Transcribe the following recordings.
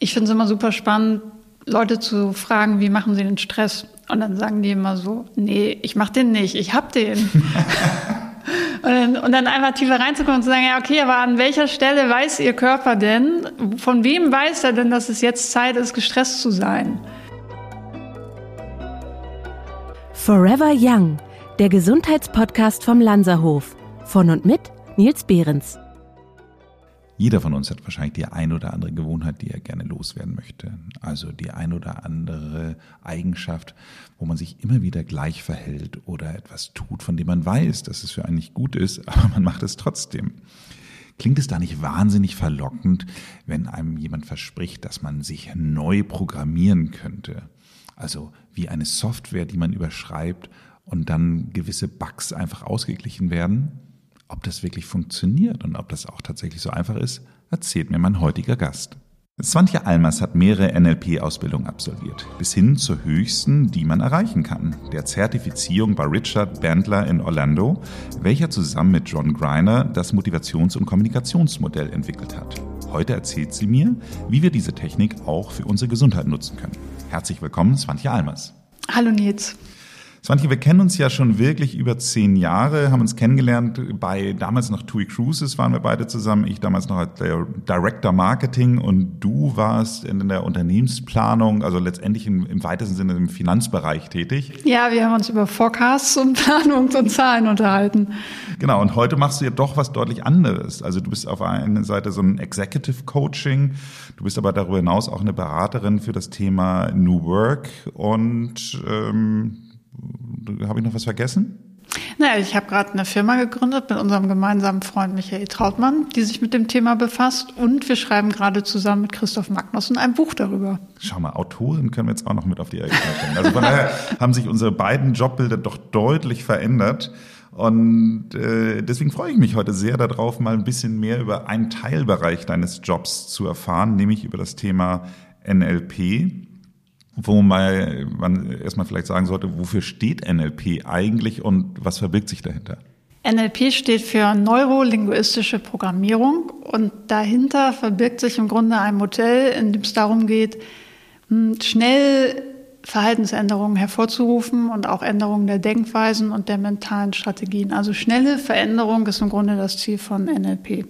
Ich finde es immer super spannend, Leute zu fragen, wie machen sie den Stress? Und dann sagen die immer so, nee, ich mach den nicht, ich hab den. und, dann, und dann einfach tiefer reinzukommen und zu sagen, ja, okay, aber an welcher Stelle weiß Ihr Körper denn, von wem weiß er denn, dass es jetzt Zeit ist, gestresst zu sein? Forever Young, der Gesundheitspodcast vom Lanzerhof. Von und mit Nils Behrens. Jeder von uns hat wahrscheinlich die ein oder andere Gewohnheit, die er gerne loswerden möchte. Also die ein oder andere Eigenschaft, wo man sich immer wieder gleich verhält oder etwas tut, von dem man weiß, dass es für einen nicht gut ist, aber man macht es trotzdem. Klingt es da nicht wahnsinnig verlockend, wenn einem jemand verspricht, dass man sich neu programmieren könnte? Also wie eine Software, die man überschreibt und dann gewisse Bugs einfach ausgeglichen werden? Ob das wirklich funktioniert und ob das auch tatsächlich so einfach ist, erzählt mir mein heutiger Gast. Swantje Almers hat mehrere NLP-Ausbildungen absolviert, bis hin zur höchsten, die man erreichen kann, der Zertifizierung bei Richard Bandler in Orlando, welcher zusammen mit John Greiner das Motivations- und Kommunikationsmodell entwickelt hat. Heute erzählt sie mir, wie wir diese Technik auch für unsere Gesundheit nutzen können. Herzlich willkommen, Swantje Almers. Hallo Nils. Swantje, wir kennen uns ja schon wirklich über zehn Jahre, haben uns kennengelernt bei damals noch TUI Cruises waren wir beide zusammen, ich damals noch als Director Marketing und du warst in der Unternehmensplanung, also letztendlich im, im weitesten Sinne im Finanzbereich tätig. Ja, wir haben uns über Forecasts und Planung und Zahlen unterhalten. Genau, und heute machst du ja doch was deutlich anderes. Also du bist auf einer Seite so ein Executive Coaching, du bist aber darüber hinaus auch eine Beraterin für das Thema New Work und ähm, habe ich noch was vergessen? Naja, ich habe gerade eine Firma gegründet mit unserem gemeinsamen Freund Michael Trautmann, die sich mit dem Thema befasst. Und wir schreiben gerade zusammen mit Christoph Magnussen ein Buch darüber. Schau mal, Autoren können wir jetzt auch noch mit auf die Rechnung bringen. Also von daher haben sich unsere beiden Jobbilder doch deutlich verändert. Und äh, deswegen freue ich mich heute sehr darauf, mal ein bisschen mehr über einen Teilbereich deines Jobs zu erfahren, nämlich über das Thema NLP wo man, man erstmal vielleicht sagen sollte, wofür steht NLP eigentlich und was verbirgt sich dahinter? NLP steht für neurolinguistische Programmierung und dahinter verbirgt sich im Grunde ein Modell, in dem es darum geht, hm, schnell Verhaltensänderungen hervorzurufen und auch Änderungen der Denkweisen und der mentalen Strategien. Also schnelle Veränderung ist im Grunde das Ziel von NLP.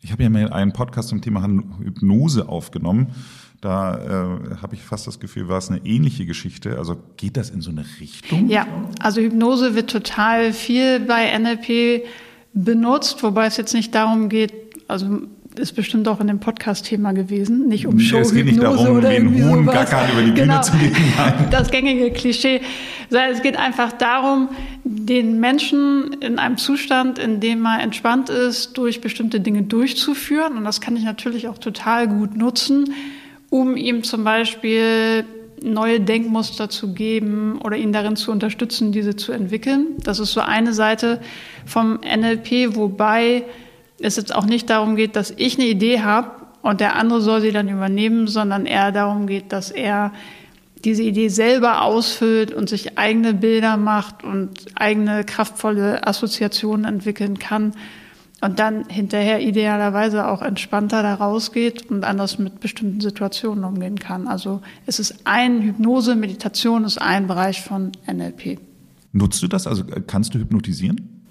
Ich habe ja mal einen Podcast zum Thema Hypnose aufgenommen da äh, habe ich fast das Gefühl, war es eine ähnliche Geschichte. Also geht das in so eine Richtung? Ja, also Hypnose wird total viel bei NLP benutzt, wobei es jetzt nicht darum geht, also ist bestimmt auch in dem Podcast-Thema gewesen, nicht um Show Es geht nicht darum, oder den Huhn gackern über die Bühne genau, zu legen. Das gängige Klischee. Es geht einfach darum, den Menschen in einem Zustand, in dem er entspannt ist, durch bestimmte Dinge durchzuführen. Und das kann ich natürlich auch total gut nutzen um ihm zum Beispiel neue Denkmuster zu geben oder ihn darin zu unterstützen, diese zu entwickeln. Das ist so eine Seite vom NLP, wobei es jetzt auch nicht darum geht, dass ich eine Idee habe und der andere soll sie dann übernehmen, sondern eher darum geht, dass er diese Idee selber ausfüllt und sich eigene Bilder macht und eigene kraftvolle Assoziationen entwickeln kann und dann hinterher idealerweise auch entspannter da rausgeht und anders mit bestimmten Situationen umgehen kann. Also es ist ein Hypnose, Meditation ist ein Bereich von NLP. Nutzt du das? Also äh, kannst du hypnotisieren?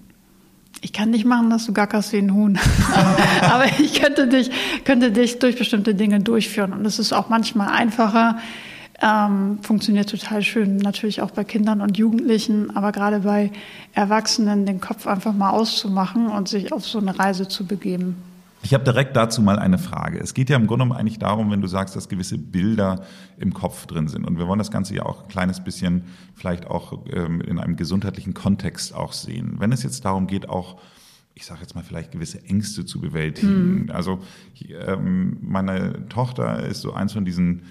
Ich kann nicht machen, dass du gackerst wie ein Huhn. Aber ich könnte dich, könnte dich durch bestimmte Dinge durchführen. Und es ist auch manchmal einfacher, ähm, funktioniert total schön, natürlich auch bei Kindern und Jugendlichen, aber gerade bei Erwachsenen den Kopf einfach mal auszumachen und sich auf so eine Reise zu begeben. Ich habe direkt dazu mal eine Frage. Es geht ja im Grunde eigentlich darum, wenn du sagst, dass gewisse Bilder im Kopf drin sind. Und wir wollen das Ganze ja auch ein kleines bisschen vielleicht auch ähm, in einem gesundheitlichen Kontext auch sehen. Wenn es jetzt darum geht, auch ich sage jetzt mal vielleicht gewisse Ängste zu bewältigen. Mhm. Also ähm, meine Tochter ist so eins von diesen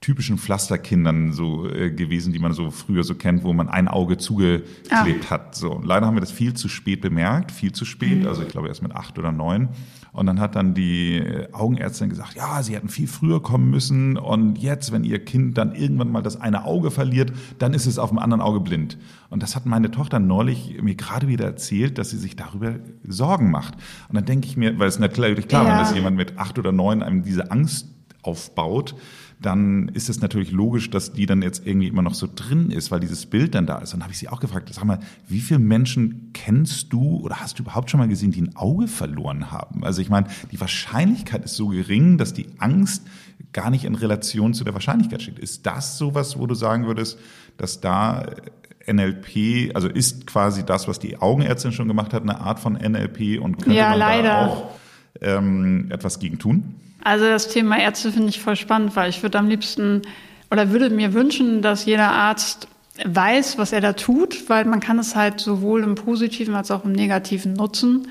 typischen Pflasterkindern so äh, gewesen, die man so früher so kennt, wo man ein Auge zugeklebt ah. hat. So, leider haben wir das viel zu spät bemerkt, viel zu spät, mhm. also ich glaube erst mit acht oder neun. Und dann hat dann die äh, Augenärztin gesagt, ja, sie hätten viel früher kommen müssen und jetzt, wenn ihr Kind dann irgendwann mal das eine Auge verliert, dann ist es auf dem anderen Auge blind. Und das hat meine Tochter neulich mir gerade wieder erzählt, dass sie sich darüber Sorgen macht. Und dann denke ich mir, weil es natürlich klar, ja. wenn das jemand mit acht oder neun einem diese Angst aufbaut, dann ist es natürlich logisch, dass die dann jetzt irgendwie immer noch so drin ist, weil dieses Bild dann da ist. Und dann habe ich sie auch gefragt, sag mal, wie viele Menschen kennst du oder hast du überhaupt schon mal gesehen, die ein Auge verloren haben? Also ich meine, die Wahrscheinlichkeit ist so gering, dass die Angst gar nicht in Relation zu der Wahrscheinlichkeit steht. Ist das sowas, wo du sagen würdest, dass da NLP, also ist quasi das, was die Augenärztin schon gemacht hat, eine Art von NLP und könnte ja, man leider. da auch ähm, etwas gegen tun? Also das Thema Ärzte finde ich voll spannend, weil ich würde am liebsten oder würde mir wünschen, dass jeder Arzt weiß, was er da tut, weil man kann es halt sowohl im Positiven als auch im Negativen nutzen.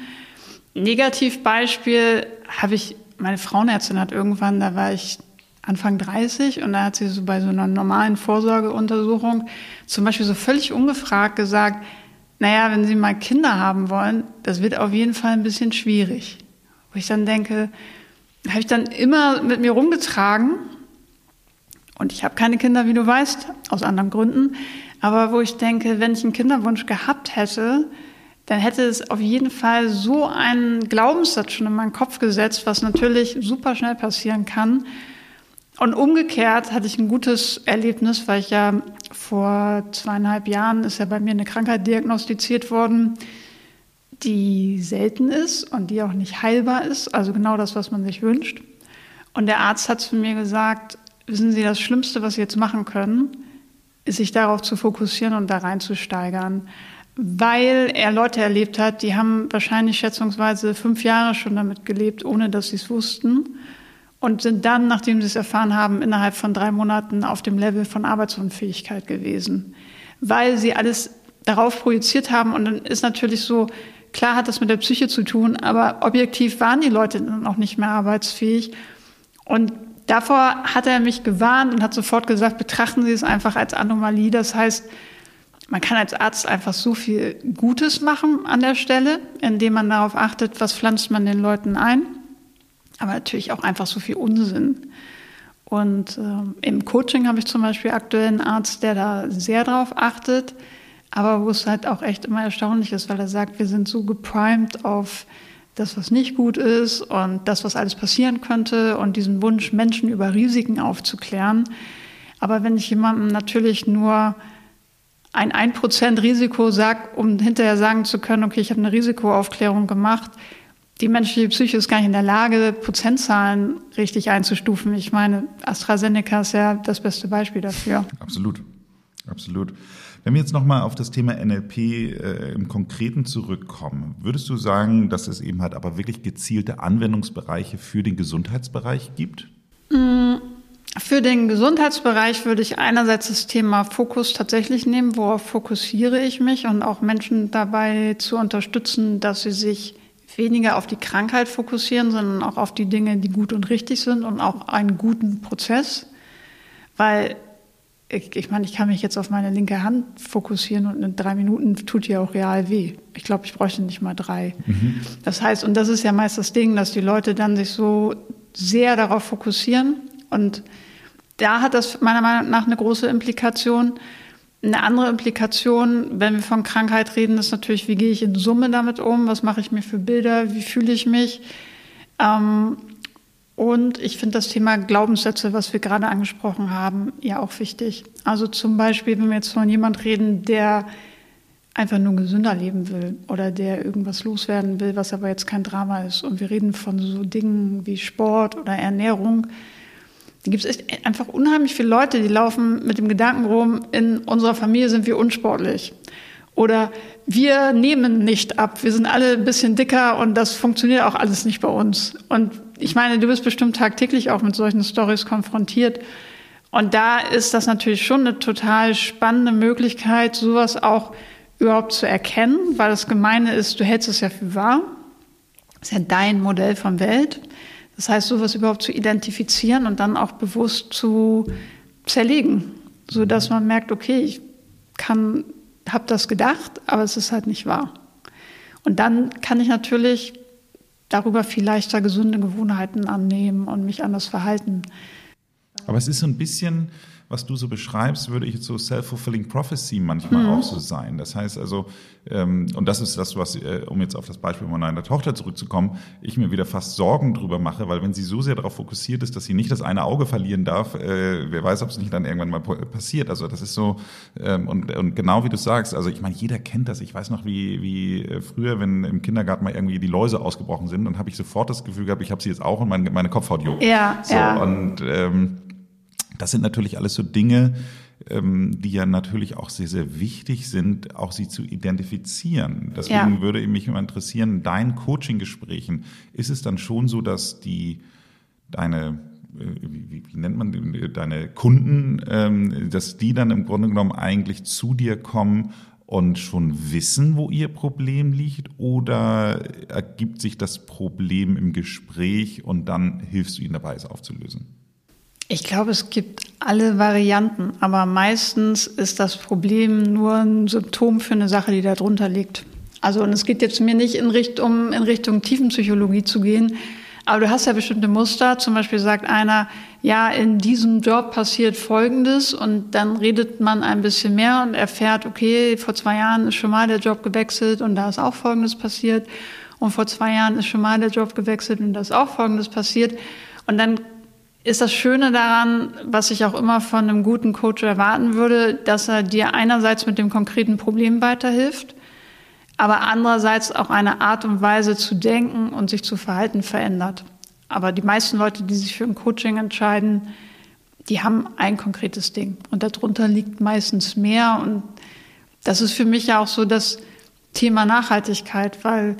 Negativbeispiel habe ich, meine Frauenärztin hat irgendwann, da war ich Anfang 30 und da hat sie so bei so einer normalen Vorsorgeuntersuchung zum Beispiel so völlig ungefragt gesagt, naja, wenn Sie mal Kinder haben wollen, das wird auf jeden Fall ein bisschen schwierig. Wo ich dann denke, habe ich dann immer mit mir rumgetragen. Und ich habe keine Kinder, wie du weißt, aus anderen Gründen. Aber wo ich denke, wenn ich einen Kinderwunsch gehabt hätte, dann hätte es auf jeden Fall so einen Glaubenssatz schon in meinen Kopf gesetzt, was natürlich super schnell passieren kann. Und umgekehrt hatte ich ein gutes Erlebnis, weil ich ja vor zweieinhalb Jahren ist ja bei mir eine Krankheit diagnostiziert worden, die selten ist und die auch nicht heilbar ist, also genau das, was man sich wünscht. Und der Arzt hat zu mir gesagt, wissen Sie, das Schlimmste, was Sie jetzt machen können, ist sich darauf zu fokussieren und da reinzusteigern. Weil er Leute erlebt hat, die haben wahrscheinlich schätzungsweise fünf Jahre schon damit gelebt, ohne dass sie es wussten. Und sind dann, nachdem sie es erfahren haben, innerhalb von drei Monaten auf dem Level von Arbeitsunfähigkeit gewesen. Weil sie alles darauf projiziert haben. Und dann ist natürlich so, Klar hat das mit der Psyche zu tun, aber objektiv waren die Leute dann auch nicht mehr arbeitsfähig. Und davor hat er mich gewarnt und hat sofort gesagt, betrachten Sie es einfach als Anomalie. Das heißt, man kann als Arzt einfach so viel Gutes machen an der Stelle, indem man darauf achtet, was pflanzt man den Leuten ein. Aber natürlich auch einfach so viel Unsinn. Und äh, im Coaching habe ich zum Beispiel aktuell einen Arzt, der da sehr drauf achtet aber wo es halt auch echt immer erstaunlich ist, weil er sagt, wir sind so geprimed auf das, was nicht gut ist und das, was alles passieren könnte und diesen Wunsch, Menschen über Risiken aufzuklären. Aber wenn ich jemandem natürlich nur ein 1% Risiko sage, um hinterher sagen zu können, okay, ich habe eine Risikoaufklärung gemacht, die menschliche Psyche ist gar nicht in der Lage, Prozentzahlen richtig einzustufen. Ich meine, AstraZeneca ist ja das beste Beispiel dafür. Absolut, absolut. Wenn wir jetzt nochmal auf das Thema NLP äh, im Konkreten zurückkommen, würdest du sagen, dass es eben halt aber wirklich gezielte Anwendungsbereiche für den Gesundheitsbereich gibt? Mm, für den Gesundheitsbereich würde ich einerseits das Thema Fokus tatsächlich nehmen, worauf fokussiere ich mich und auch Menschen dabei zu unterstützen, dass sie sich weniger auf die Krankheit fokussieren, sondern auch auf die Dinge, die gut und richtig sind und auch einen guten Prozess. Weil ich, ich meine, ich kann mich jetzt auf meine linke Hand fokussieren und in drei Minuten tut die auch real weh. Ich glaube, ich bräuchte nicht mal drei. Mhm. Das heißt, und das ist ja meist das Ding, dass die Leute dann sich so sehr darauf fokussieren und da hat das meiner Meinung nach eine große Implikation. Eine andere Implikation, wenn wir von Krankheit reden, ist natürlich, wie gehe ich in Summe damit um? Was mache ich mir für Bilder? Wie fühle ich mich? Ähm, und ich finde das Thema Glaubenssätze, was wir gerade angesprochen haben, ja auch wichtig. Also zum Beispiel, wenn wir jetzt von jemand reden, der einfach nur gesünder leben will oder der irgendwas loswerden will, was aber jetzt kein Drama ist. Und wir reden von so Dingen wie Sport oder Ernährung. Da gibt es einfach unheimlich viele Leute, die laufen mit dem Gedanken rum, in unserer Familie sind wir unsportlich. Oder wir nehmen nicht ab, wir sind alle ein bisschen dicker und das funktioniert auch alles nicht bei uns. Und ich meine, du bist bestimmt tagtäglich auch mit solchen Stories konfrontiert. Und da ist das natürlich schon eine total spannende Möglichkeit, sowas auch überhaupt zu erkennen, weil das Gemeine ist, du hältst es ja für wahr. Das ist ja dein Modell von Welt. Das heißt, sowas überhaupt zu identifizieren und dann auch bewusst zu zerlegen, so dass man merkt, okay, ich kann, habe das gedacht, aber es ist halt nicht wahr. Und dann kann ich natürlich darüber viel leichter gesunde Gewohnheiten annehmen und mich anders verhalten. Aber es ist so ein bisschen, was du so beschreibst, würde ich jetzt so self-fulfilling prophecy manchmal mhm. auch so sein. Das heißt also, ähm, und das ist das, was, äh, um jetzt auf das Beispiel meiner Tochter zurückzukommen, ich mir wieder fast Sorgen drüber mache, weil wenn sie so sehr darauf fokussiert ist, dass sie nicht das eine Auge verlieren darf, äh, wer weiß, ob es nicht dann irgendwann mal passiert. Also das ist so, ähm, und, und genau wie du sagst, also ich meine, jeder kennt das. Ich weiß noch, wie, wie äh, früher, wenn im Kindergarten mal irgendwie die Läuse ausgebrochen sind, dann habe ich sofort das Gefühl gehabt, ich habe sie jetzt auch und meine, meine Kopfhaut juckt. Ja, so, ja. Und ähm, das sind natürlich alles so Dinge, ähm, die ja natürlich auch sehr, sehr wichtig sind, auch sie zu identifizieren. Deswegen ja. würde mich immer interessieren, deinen Coaching-Gesprächen, ist es dann schon so, dass die deine äh, wie, wie, nennt man deine Kunden, ähm, dass die dann im Grunde genommen eigentlich zu dir kommen und schon wissen, wo ihr Problem liegt, oder ergibt sich das Problem im Gespräch und dann hilfst du ihnen dabei, es aufzulösen? Ich glaube, es gibt alle Varianten, aber meistens ist das Problem nur ein Symptom für eine Sache, die da drunter liegt. Also, und es geht jetzt mir nicht in Richtung, in Richtung Tiefenpsychologie zu gehen, aber du hast ja bestimmte Muster. Zum Beispiel sagt einer, ja, in diesem Job passiert Folgendes und dann redet man ein bisschen mehr und erfährt, okay, vor zwei Jahren ist schon mal der Job gewechselt und da ist auch Folgendes passiert und vor zwei Jahren ist schon mal der Job gewechselt und da ist auch Folgendes passiert und dann ist das Schöne daran, was ich auch immer von einem guten Coach erwarten würde, dass er dir einerseits mit dem konkreten Problem weiterhilft, aber andererseits auch eine Art und Weise zu denken und sich zu verhalten verändert. Aber die meisten Leute, die sich für ein Coaching entscheiden, die haben ein konkretes Ding. Und darunter liegt meistens mehr. Und das ist für mich ja auch so das Thema Nachhaltigkeit, weil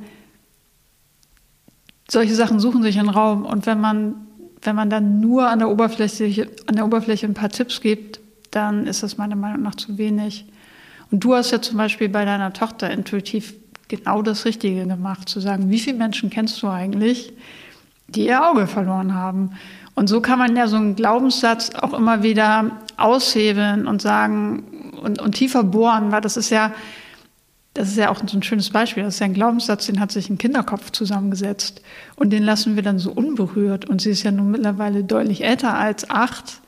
solche Sachen suchen sich einen Raum. Und wenn man wenn man dann nur an der Oberfläche, an der Oberfläche ein paar Tipps gibt, dann ist das meiner Meinung nach zu wenig. Und du hast ja zum Beispiel bei deiner Tochter intuitiv genau das Richtige gemacht, zu sagen, wie viele Menschen kennst du eigentlich, die ihr Auge verloren haben? Und so kann man ja so einen Glaubenssatz auch immer wieder aushebeln und sagen und, und tiefer bohren, weil das ist ja, das ist ja auch so ein schönes Beispiel. Das ist ja ein Glaubenssatz, den hat sich ein Kinderkopf zusammengesetzt. Und den lassen wir dann so unberührt. Und sie ist ja nun mittlerweile deutlich älter als acht.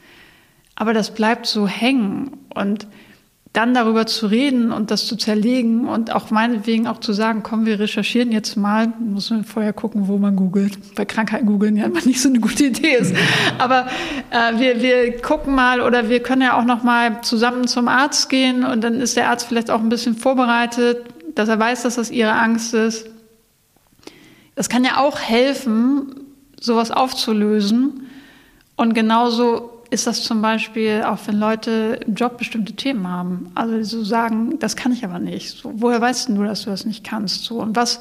Aber das bleibt so hängen. Und dann darüber zu reden und das zu zerlegen und auch meinetwegen auch zu sagen, komm, wir recherchieren jetzt mal, muss man vorher gucken, wo man googelt. Bei Krankheiten googeln ja immer nicht so eine gute Idee ist. Aber äh, wir, wir gucken mal oder wir können ja auch noch mal zusammen zum Arzt gehen und dann ist der Arzt vielleicht auch ein bisschen vorbereitet, dass er weiß, dass das ihre Angst ist. Das kann ja auch helfen, sowas aufzulösen und genauso ist das zum Beispiel auch, wenn Leute im Job bestimmte Themen haben. Also so sagen, das kann ich aber nicht. So, woher weißt du, dass du das nicht kannst? So, und was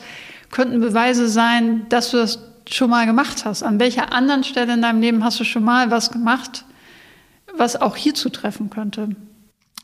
könnten Beweise sein, dass du das schon mal gemacht hast? An welcher anderen Stelle in deinem Leben hast du schon mal was gemacht, was auch hier zutreffen könnte?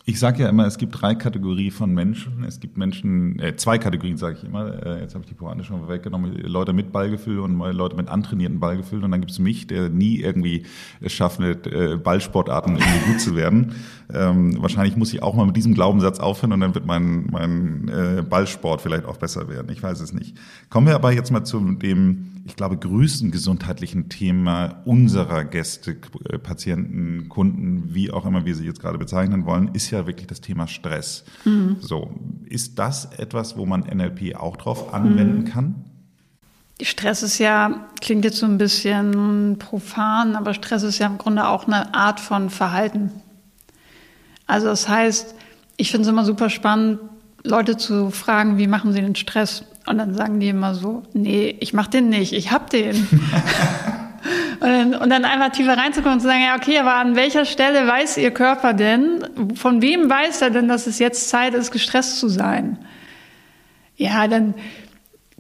Ich sage ja immer, es gibt drei Kategorien von Menschen. Es gibt Menschen, äh, zwei Kategorien sage ich immer. Äh, jetzt habe ich die Pointe schon weggenommen. Leute mit Ballgefühl und Leute mit antrainierten Ballgefühl. Und dann gibt es mich, der nie irgendwie es schafft, mit äh, Ballsportarten irgendwie gut zu werden. Ähm, wahrscheinlich muss ich auch mal mit diesem Glaubenssatz aufhören und dann wird mein, mein äh, Ballsport vielleicht auch besser werden. Ich weiß es nicht. Kommen wir aber jetzt mal zu dem ich glaube, größten gesundheitlichen Thema unserer Gäste, äh, Patienten, Kunden, wie auch immer wir sie jetzt gerade bezeichnen wollen, ist ja wirklich das Thema Stress. Mhm. So, ist das etwas, wo man NLP auch drauf anwenden mhm. kann? Stress ist ja, klingt jetzt so ein bisschen profan, aber Stress ist ja im Grunde auch eine Art von Verhalten. Also das heißt, ich finde es immer super spannend, Leute zu fragen, wie machen sie den Stress? Und dann sagen die immer so, nee, ich mach den nicht, ich hab den. und, dann, und dann einfach tiefer reinzukommen und zu sagen, ja, okay, aber an welcher Stelle weiß Ihr Körper denn, von wem weiß er denn, dass es jetzt Zeit ist, gestresst zu sein? Ja, dann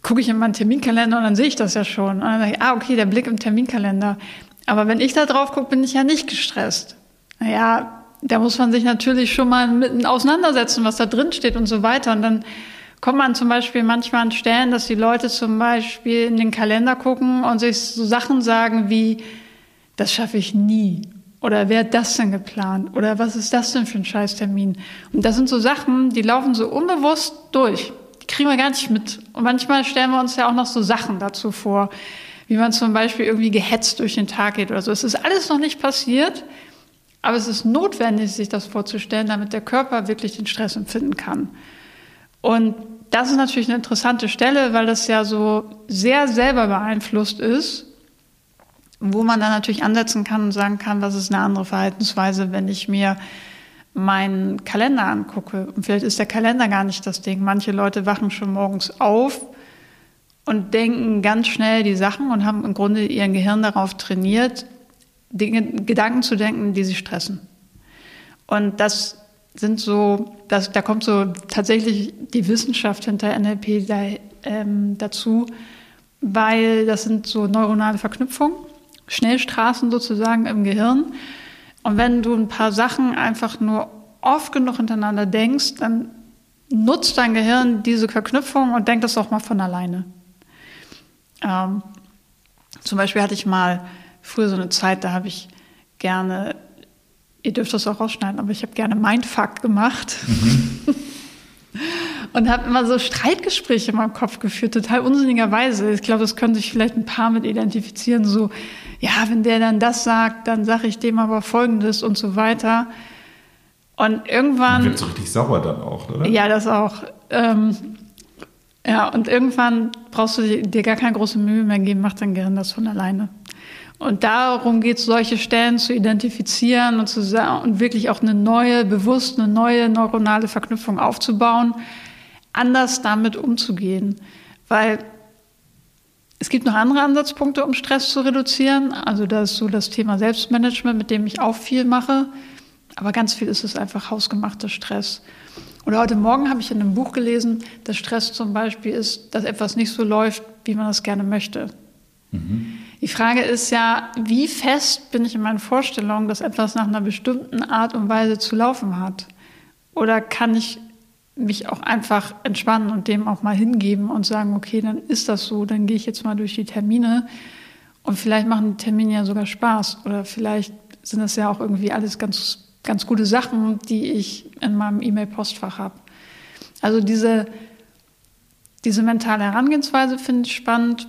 gucke ich in meinen Terminkalender und dann sehe ich das ja schon. Und dann sage ich, ah, okay, der Blick im Terminkalender. Aber wenn ich da drauf gucke, bin ich ja nicht gestresst. Naja, da muss man sich natürlich schon mal mit auseinandersetzen, was da drin steht und so weiter. Und dann kommt man zum Beispiel manchmal an Stellen, dass die Leute zum Beispiel in den Kalender gucken und sich so Sachen sagen wie, das schaffe ich nie. Oder wer hat das denn geplant? Oder was ist das denn für ein Scheißtermin? Und das sind so Sachen, die laufen so unbewusst durch. Die kriegen wir gar nicht mit. Und manchmal stellen wir uns ja auch noch so Sachen dazu vor, wie man zum Beispiel irgendwie gehetzt durch den Tag geht oder so. Es ist alles noch nicht passiert, Aber es ist notwendig, sich das vorzustellen, damit der Körper wirklich den Stress empfinden kann. Und das ist natürlich eine interessante Stelle, weil das ja so sehr selber beeinflusst ist, wo man dann natürlich ansetzen kann und sagen kann, was ist eine andere Verhaltensweise, wenn ich mir meinen Kalender angucke. Und vielleicht ist der Kalender gar nicht das Ding. Manche Leute wachen schon morgens auf und denken ganz schnell die Sachen und haben im Grunde ihr Gehirn darauf trainiert, Dinge, Gedanken zu denken, die sie stressen. Und das sind so, das, da kommt so tatsächlich die Wissenschaft hinter NLP da, ähm, dazu, weil das sind so neuronale Verknüpfungen, Schnellstraßen sozusagen im Gehirn. Und wenn du ein paar Sachen einfach nur oft genug hintereinander denkst, dann nutzt dein Gehirn diese Verknüpfung und denkt das auch mal von alleine. Ähm, zum Beispiel hatte ich mal früher so eine Zeit, da habe ich gerne ihr dürft das auch rausschneiden, aber ich habe gerne Mindfuck gemacht. Mhm. und habe immer so Streitgespräche in meinem Kopf geführt, total unsinnigerweise. Ich glaube, das können sich vielleicht ein paar mit identifizieren, so, ja, wenn der dann das sagt, dann sage ich dem aber Folgendes und so weiter. Und irgendwann. Man wird so richtig sauer dann auch, oder? Ja, das auch. Ähm, ja, und irgendwann brauchst du dir gar keine große Mühe mehr geben, macht dein Gehirn das von alleine. Und darum geht es, solche Stellen zu identifizieren und, zu, und wirklich auch eine neue, bewusst eine neue neuronale Verknüpfung aufzubauen, anders damit umzugehen. Weil es gibt noch andere Ansatzpunkte, um Stress zu reduzieren. Also das ist so das Thema Selbstmanagement, mit dem ich auch viel mache. Aber ganz viel ist es einfach hausgemachter Stress. Oder heute Morgen habe ich in einem Buch gelesen, dass Stress zum Beispiel ist, dass etwas nicht so läuft, wie man es gerne möchte. Die Frage ist ja, wie fest bin ich in meinen Vorstellungen, dass etwas nach einer bestimmten Art und Weise zu laufen hat? Oder kann ich mich auch einfach entspannen und dem auch mal hingeben und sagen, okay, dann ist das so, dann gehe ich jetzt mal durch die Termine und vielleicht machen die Termine ja sogar Spaß oder vielleicht sind das ja auch irgendwie alles ganz, ganz gute Sachen, die ich in meinem E-Mail-Postfach habe. Also diese, diese mentale Herangehensweise finde ich spannend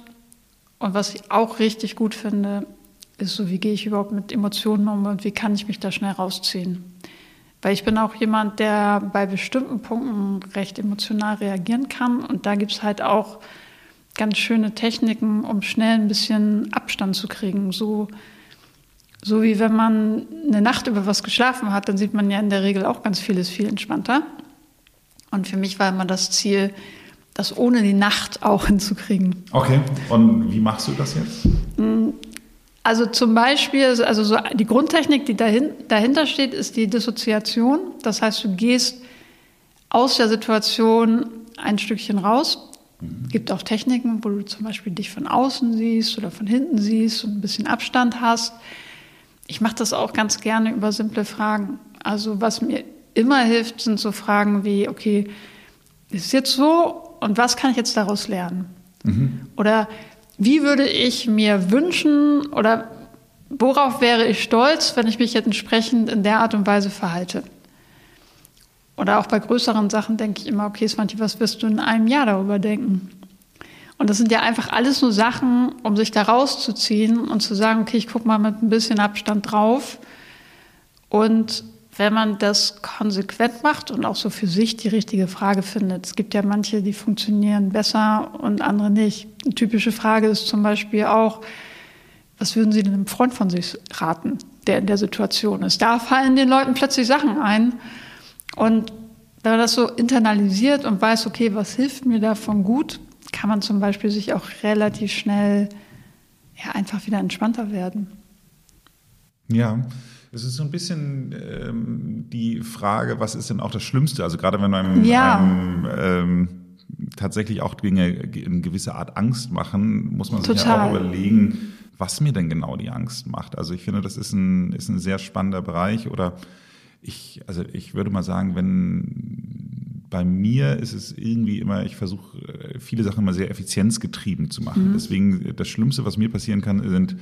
und was ich auch richtig gut finde, ist so, wie gehe ich überhaupt mit Emotionen um und wie kann ich mich da schnell rausziehen. Weil ich bin auch jemand, der bei bestimmten Punkten recht emotional reagieren kann. Und da gibt es halt auch ganz schöne Techniken, um schnell ein bisschen Abstand zu kriegen. So, so wie wenn man eine Nacht über was geschlafen hat, dann sieht man ja in der Regel auch ganz vieles viel entspannter. Und für mich war immer das Ziel, das ohne die Nacht auch hinzukriegen. Okay, und wie machst du das jetzt? Also zum Beispiel, also so die Grundtechnik, die dahin, dahinter steht, ist die Dissoziation. Das heißt, du gehst aus der Situation ein Stückchen raus. Mhm. Gibt auch Techniken, wo du zum Beispiel dich von außen siehst oder von hinten siehst und ein bisschen Abstand hast. Ich mache das auch ganz gerne über simple Fragen. Also was mir immer hilft, sind so Fragen wie, okay, ist es jetzt so und was kann ich jetzt daraus lernen? Mhm. Oder wie würde ich mir wünschen oder worauf wäre ich stolz, wenn ich mich jetzt entsprechend in der Art und Weise verhalte? Oder auch bei größeren Sachen denke ich immer, okay, Svanti, was wirst du in einem Jahr darüber denken? Und das sind ja einfach alles nur Sachen, um sich da rauszuziehen und zu sagen, okay, ich gucke mal mit ein bisschen Abstand drauf und wenn man das konsequent macht und auch so für sich die richtige Frage findet. Es gibt ja manche, die funktionieren besser und andere nicht. Eine typische Frage ist zum Beispiel auch, was würden Sie denn einem Freund von sich raten, der in der Situation ist? Da fallen den Leuten plötzlich Sachen ein. Und wenn man das so internalisiert und weiß, okay, was hilft mir davon gut, kann man zum Beispiel sich auch relativ schnell ja, einfach wieder entspannter werden. Ja, es ist so ein bisschen ähm, die Frage, was ist denn auch das Schlimmste? Also gerade wenn man ja. einem, ähm, tatsächlich auch Dinge in gewisser Art Angst machen, muss man sich ja auch überlegen, was mir denn genau die Angst macht. Also ich finde, das ist ein, ist ein sehr spannender Bereich oder ich, also ich würde mal sagen, wenn bei mir ist es irgendwie immer, ich versuche äh, viele Sachen immer sehr effizienzgetrieben zu machen. Mhm. Deswegen das Schlimmste, was mir passieren kann, sind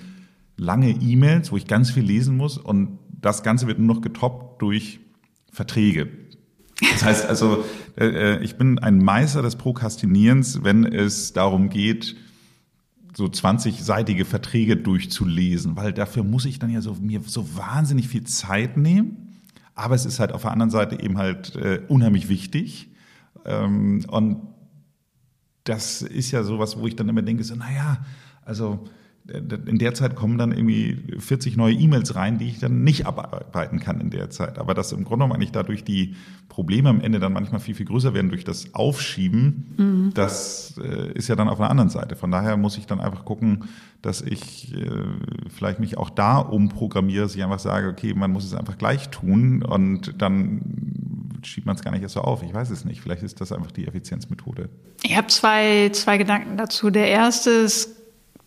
lange E-Mails, wo ich ganz viel lesen muss und das Ganze wird nur noch getoppt durch Verträge. Das heißt also, äh, äh, ich bin ein Meister des Prokrastinierens, wenn es darum geht, so 20-seitige Verträge durchzulesen, weil dafür muss ich dann ja so, mir so wahnsinnig viel Zeit nehmen. Aber es ist halt auf der anderen Seite eben halt äh, unheimlich wichtig. Ähm, und das ist ja sowas, wo ich dann immer denke, so, naja, also in der Zeit kommen dann irgendwie 40 neue E-Mails rein, die ich dann nicht abarbeiten kann in der Zeit. Aber dass im Grunde genommen eigentlich dadurch die Probleme am Ende dann manchmal viel, viel größer werden durch das Aufschieben, mhm. das äh, ist ja dann auf einer anderen Seite. Von daher muss ich dann einfach gucken, dass ich äh, vielleicht mich auch da umprogrammiere, dass ich einfach sage, okay, man muss es einfach gleich tun und dann schiebt man es gar nicht erst so auf. Ich weiß es nicht. Vielleicht ist das einfach die Effizienzmethode. Ich habe zwei, zwei Gedanken dazu. Der erste ist,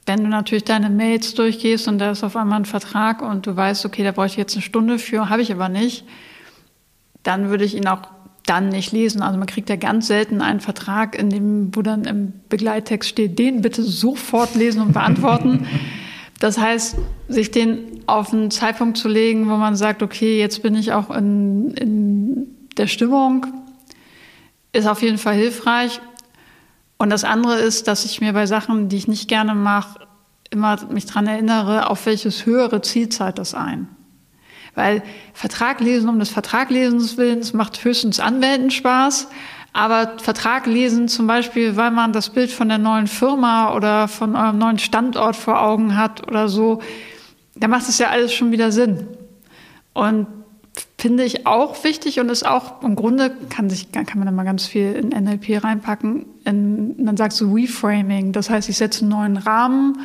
wenn du natürlich deine Mails durchgehst und da ist auf einmal ein Vertrag und du weißt, okay, da brauche ich jetzt eine Stunde für, habe ich aber nicht, dann würde ich ihn auch dann nicht lesen. Also man kriegt ja ganz selten einen Vertrag, in dem, wo dann im Begleittext steht, den bitte sofort lesen und beantworten. Das heißt, sich den auf einen Zeitpunkt zu legen, wo man sagt, okay, jetzt bin ich auch in, in der Stimmung, ist auf jeden Fall hilfreich. Und das andere ist, dass ich mir bei Sachen, die ich nicht gerne mache, immer mich dran erinnere, auf welches höhere Ziel zahlt das ein. Weil Vertrag lesen um des Vertraglesens Willens macht höchstens Anwälten Spaß. Aber Vertrag lesen zum Beispiel, weil man das Bild von der neuen Firma oder von eurem neuen Standort vor Augen hat oder so, da macht es ja alles schon wieder Sinn. Und finde ich auch wichtig und ist auch im Grunde kann sich kann man da mal ganz viel in NLP reinpacken. In, dann sagst du Reframing, das heißt, ich setze einen neuen Rahmen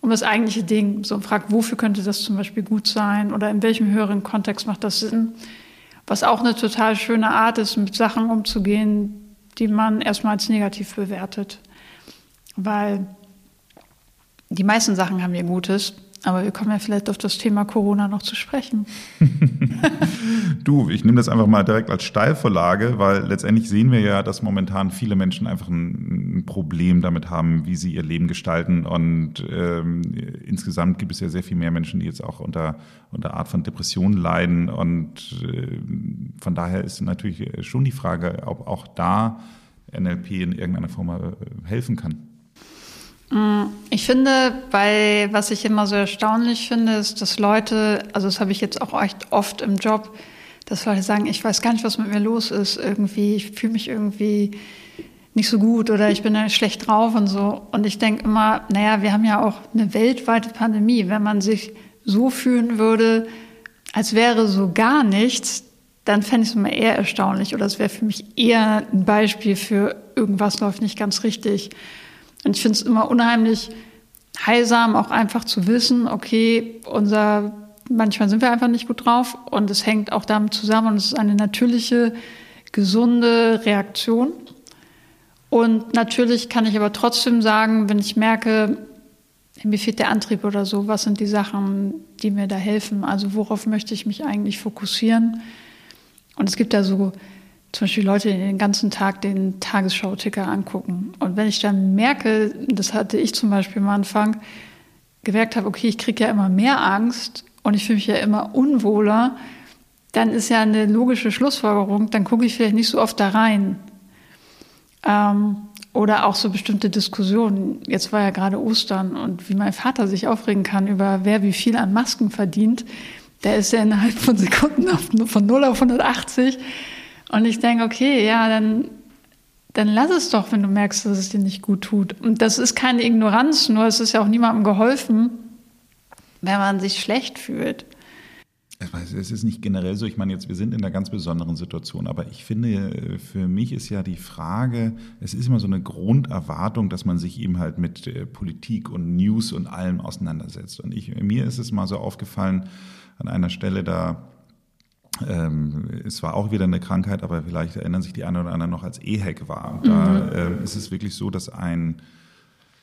um das eigentliche Ding. So fragt, wofür könnte das zum Beispiel gut sein oder in welchem höheren Kontext macht das Sinn? Was auch eine total schöne Art ist, mit Sachen umzugehen, die man erstmal als negativ bewertet, weil die meisten Sachen haben ihr Gutes aber wir kommen ja vielleicht auf das Thema Corona noch zu sprechen. du, ich nehme das einfach mal direkt als Steilvorlage, weil letztendlich sehen wir ja, dass momentan viele Menschen einfach ein, Problem damit haben, wie sie ihr Leben gestalten. Und ähm, insgesamt gibt es ja sehr viel mehr Menschen, die jetzt auch unter, unter Art von Depressionen leiden. Und äh, von daher ist natürlich schon die Frage, ob auch da NLP in irgendeiner Form äh, helfen kann. Mm, ich finde, bei was ich immer so erstaunlich finde, ist, dass Leute, also das habe ich jetzt auch echt oft im Job, dass Leute sagen, ich weiß gar nicht, was mit mir los ist. Irgendwie, ich fühle mich irgendwie nicht so gut oder ich bin schlecht drauf und so. Und ich denke immer, naja, wir haben ja auch eine weltweite Pandemie. Wenn man sich so fühlen würde, als wäre so gar nichts, dann fände ich es immer eher erstaunlich oder es wäre für mich eher ein Beispiel für irgendwas läuft nicht ganz richtig. Und ich finde es immer unheimlich heilsam, auch einfach zu wissen, okay, unser, manchmal sind wir einfach nicht gut drauf und es hängt auch damit zusammen und es ist eine natürliche, gesunde Reaktion. Und natürlich kann ich aber trotzdem sagen, wenn ich merke, mir fehlt der Antrieb oder so, was sind die Sachen, die mir da helfen? Also worauf möchte ich mich eigentlich fokussieren? Und es gibt da so zum Beispiel Leute, die den ganzen Tag den Tagesschau-Ticker angucken. Und wenn ich dann merke, das hatte ich zum Beispiel am Anfang, gemerkt habe, okay, ich kriege ja immer mehr Angst und ich fühle mich ja immer unwohler, dann ist ja eine logische Schlussfolgerung, dann gucke ich vielleicht nicht so oft da rein. Ähm, oder auch so bestimmte Diskussionen. Jetzt war ja gerade Ostern und wie mein Vater sich aufregen kann über wer wie viel an Masken verdient, der ist ja innerhalb von Sekunden auf, von 0 auf 180 und ich denke, okay, ja, dann, dann lass es doch, wenn du merkst, dass es dir nicht gut tut. Und das ist keine Ignoranz, nur es ist ja auch niemandem geholfen, wenn man sich schlecht fühlt. Es ist nicht generell so. Ich meine, jetzt, wir sind in einer ganz besonderen Situation. Aber ich finde, für mich ist ja die Frage, es ist immer so eine Grunderwartung, dass man sich eben halt mit äh, Politik und News und allem auseinandersetzt. Und ich, mir ist es mal so aufgefallen, an einer Stelle, da ähm, es war auch wieder eine Krankheit, aber vielleicht erinnern sich die einen oder anderen noch, als EHEC war. Da mhm. ähm, ist es wirklich so, dass ein,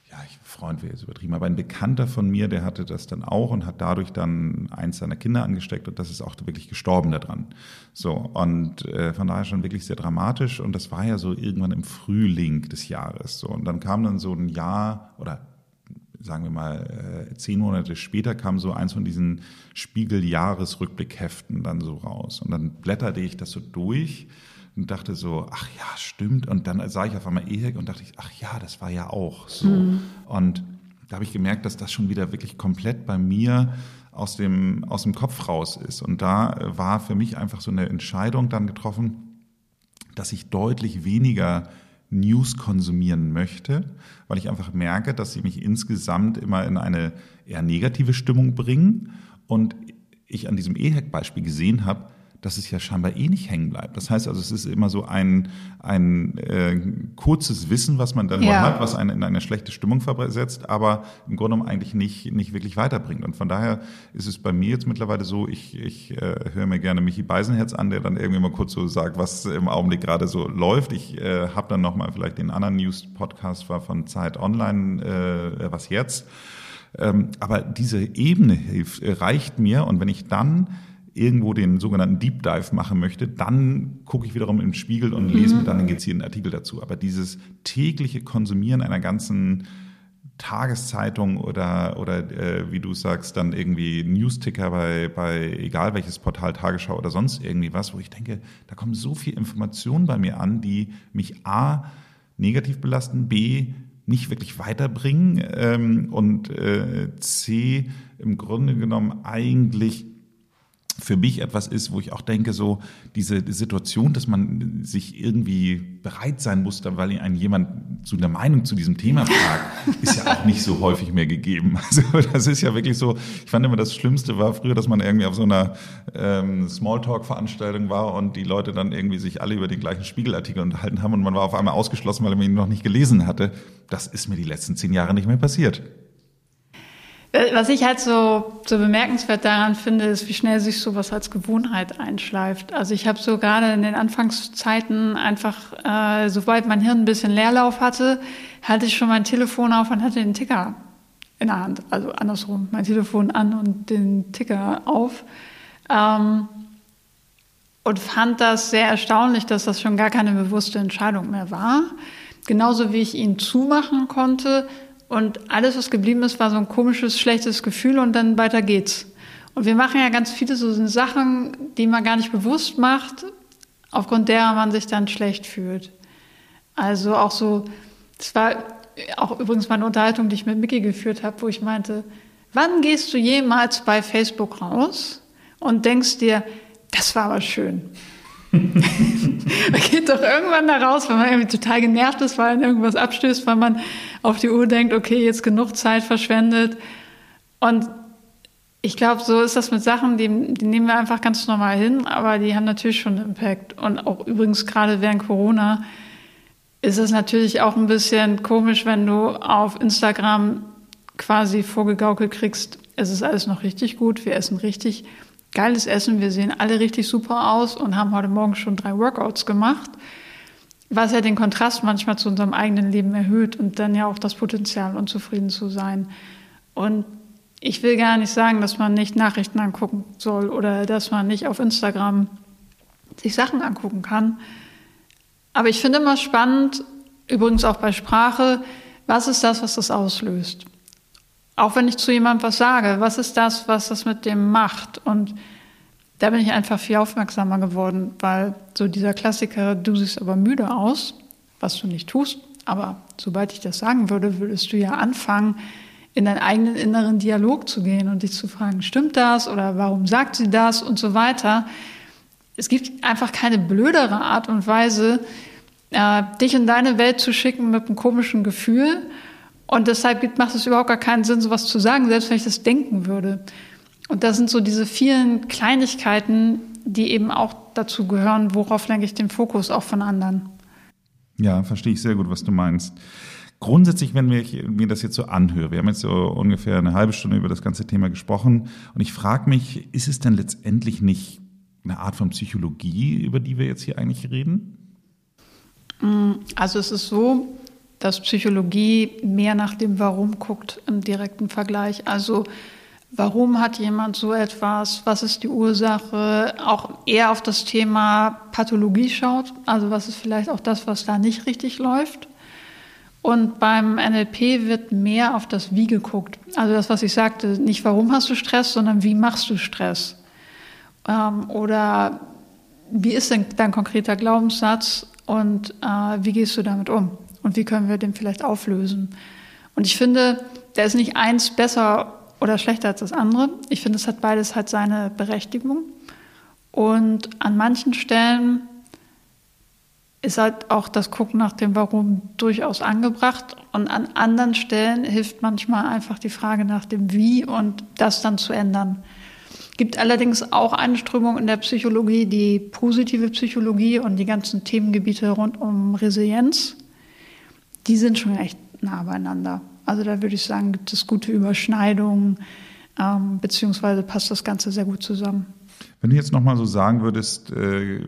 ja, ich Freund wäre jetzt übertrieben, aber ein Bekannter von mir, der hatte das dann auch und hat dadurch dann eins seiner Kinder angesteckt und das ist auch wirklich gestorben daran. So, und äh, von daher schon wirklich sehr dramatisch und das war ja so irgendwann im Frühling des Jahres. So, und dann kam dann so ein Jahr oder sagen wir mal, äh, zehn Monate später kam so eins von diesen Spiegel-Jahresrückblickheften dann so raus. Und dann blätterte ich das so durch und dachte so, ach ja, stimmt. Und dann sah ich auf einmal Ehek und dachte ich, ach ja, das war ja auch so. Mhm. Und da habe ich gemerkt, dass das schon wieder wirklich komplett bei mir aus dem, aus dem Kopf raus ist. Und da äh, war für mich einfach so eine Entscheidung dann getroffen, dass ich deutlich weniger News konsumieren möchte, weil ich einfach merke, dass sie mich insgesamt immer in eine eher negative Stimmung bringen. Und ich an diesem E-Hack-Beispiel gesehen habe, dass es ja scheinbar eh nicht hängen bleibt. Das heißt also, es ist immer so ein, ein äh, kurzes Wissen, was man dann ja. hat, was einen in eine schlechte Stimmung versetzt, aber im Grunde genommen eigentlich nicht, nicht wirklich weiterbringt. Und von daher ist es bei mir jetzt mittlerweile so, ich, ich äh, höre mir gerne Michi Beisenherz an, der dann irgendwie mal kurz so sagt, was im Augenblick gerade so läuft. Ich äh, habe dann nochmal vielleicht den anderen News-Podcast war von Zeit Online, äh, was jetzt. Ähm, aber diese Ebene hilft, reicht mir und wenn ich dann irgendwo den sogenannten Deep Dive machen möchte, dann gucke ich wiederum im Spiegel und lese mir mhm. dann einen gezielten Artikel dazu. Aber dieses tägliche Konsumieren einer ganzen Tageszeitung oder, oder äh, wie du sagst, dann irgendwie Newsticker bei, bei egal welches Portal, Tagesschau oder sonst irgendwie was, wo ich denke, da kommen so viel Informationen bei mir an, die mich A negativ belasten, B nicht wirklich weiterbringen ähm, und äh, C im Grunde genommen eigentlich für mich etwas ist, wo ich auch denke, so diese Situation, dass man sich irgendwie bereit sein muss, weil einen jemand zu einer Meinung zu diesem Thema fragt, ist ja auch nicht so häufig mehr gegeben. Also das ist ja wirklich so, ich fand immer das Schlimmste war früher, dass man irgendwie auf so einer ähm, Smalltalk-Veranstaltung war und die Leute dann irgendwie sich alle über den gleichen Spiegelartikel unterhalten haben und man war auf einmal ausgeschlossen, weil man ihn noch nicht gelesen hatte. Das ist mir die letzten zehn Jahre nicht mehr passiert. Äh, was ich halt so, so bemerkenswert daran finde, ist, wie schnell sich sowas als Gewohnheit einschleift. Also ich habe so gerade in den Anfangszeiten einfach, äh, sobald mein Hirn ein bisschen Leerlauf hatte, hatte ich schon mein Telefon auf und hatte den Ticker in der Hand. Also andersrum, mein Telefon an und den Ticker auf. Ähm, und fand das sehr erstaunlich, dass das schon gar keine bewusste Entscheidung mehr war. Genauso wie ich ihn zumachen konnte, und alles, was geblieben ist, war so ein komisches, schlechtes Gefühl und dann weiter geht's. Und wir machen ja ganz viele so Sachen, die man gar nicht bewusst macht, aufgrund derer man sich dann schlecht fühlt. Also auch so, das war auch übrigens meine Unterhaltung, die ich mit Mickey geführt habe, wo ich meinte, wann gehst du jemals bei Facebook raus und denkst dir, das war aber schön. man geht doch irgendwann da raus, wenn man irgendwie total genervt ist, weil irgendwas abstößt, weil man auf die Uhr denkt, okay, jetzt genug Zeit verschwendet. Und ich glaube, so ist das mit Sachen, die, die nehmen wir einfach ganz normal hin, aber die haben natürlich schon einen Impact. Und auch übrigens gerade während Corona ist es natürlich auch ein bisschen komisch, wenn du auf Instagram quasi vorgegaukelt kriegst, es ist alles noch richtig gut, wir essen richtig geiles Essen, wir sehen alle richtig super aus und haben heute Morgen schon drei Workouts gemacht, was ja den Kontrast manchmal zu unserem eigenen Leben erhöht und dann ja auch das Potenzial, unzufrieden zu sein. Und ich will gar nicht sagen, dass man nicht Nachrichten angucken soll oder dass man nicht auf Instagram sich Sachen angucken kann. Aber ich finde immer spannend, übrigens auch bei Sprache, was ist das, was das auslöst? Auch wenn ich zu jemandem was sage, was ist das, was das mit dem macht? Und da bin ich einfach viel aufmerksamer geworden, weil so dieser Klassiker, du siehst aber müde aus, was du nicht tust, aber sobald ich das sagen würde, würdest du ja anfangen, in deinen eigenen inneren Dialog zu gehen und dich zu fragen, stimmt das oder warum sagt sie das und so weiter. Es gibt einfach keine blödere Art und Weise, äh, dich in deine Welt zu schicken mit einem komischen Gefühl und deshalb macht es überhaupt gar keinen Sinn, sowas zu sagen, selbst wenn ich das denken würde. Und das sind so diese vielen Kleinigkeiten, die eben auch dazu gehören, worauf lenke ich den Fokus auch von anderen. Ja, verstehe ich sehr gut, was du meinst. Grundsätzlich, wenn ich mir das jetzt so anhöre, wir haben jetzt so ungefähr eine halbe Stunde über das ganze Thema gesprochen und ich frage mich, ist es denn letztendlich nicht eine Art von Psychologie, über die wir jetzt hier eigentlich reden? Also es ist so, dass Psychologie mehr nach dem Warum guckt im direkten Vergleich. Also warum hat jemand so etwas, was ist die Ursache, auch eher auf das Thema Pathologie schaut, also was ist vielleicht auch das, was da nicht richtig läuft. Und beim NLP wird mehr auf das Wie geguckt. Also das, was ich sagte, nicht warum hast du Stress, sondern wie machst du Stress. Ähm, oder wie ist denn dein konkreter Glaubenssatz und äh, wie gehst du damit um? Und wie können wir den vielleicht auflösen. Und ich finde, da ist nicht eins besser oder schlechter als das andere. Ich finde, es hat beides halt seine Berechtigung. Und an manchen Stellen ist halt auch das Gucken nach dem Warum durchaus angebracht. Und an anderen Stellen hilft manchmal einfach die Frage nach dem Wie und das dann zu ändern. Gibt allerdings auch eine Strömung in der Psychologie, die positive Psychologie und die ganzen Themengebiete rund um Resilienz. Die sind schon echt nah beieinander. Also da würde ich sagen, gibt es gute Überschneidungen, ähm, beziehungsweise passt das Ganze sehr gut zusammen. Wenn du jetzt nochmal so sagen würdest, äh,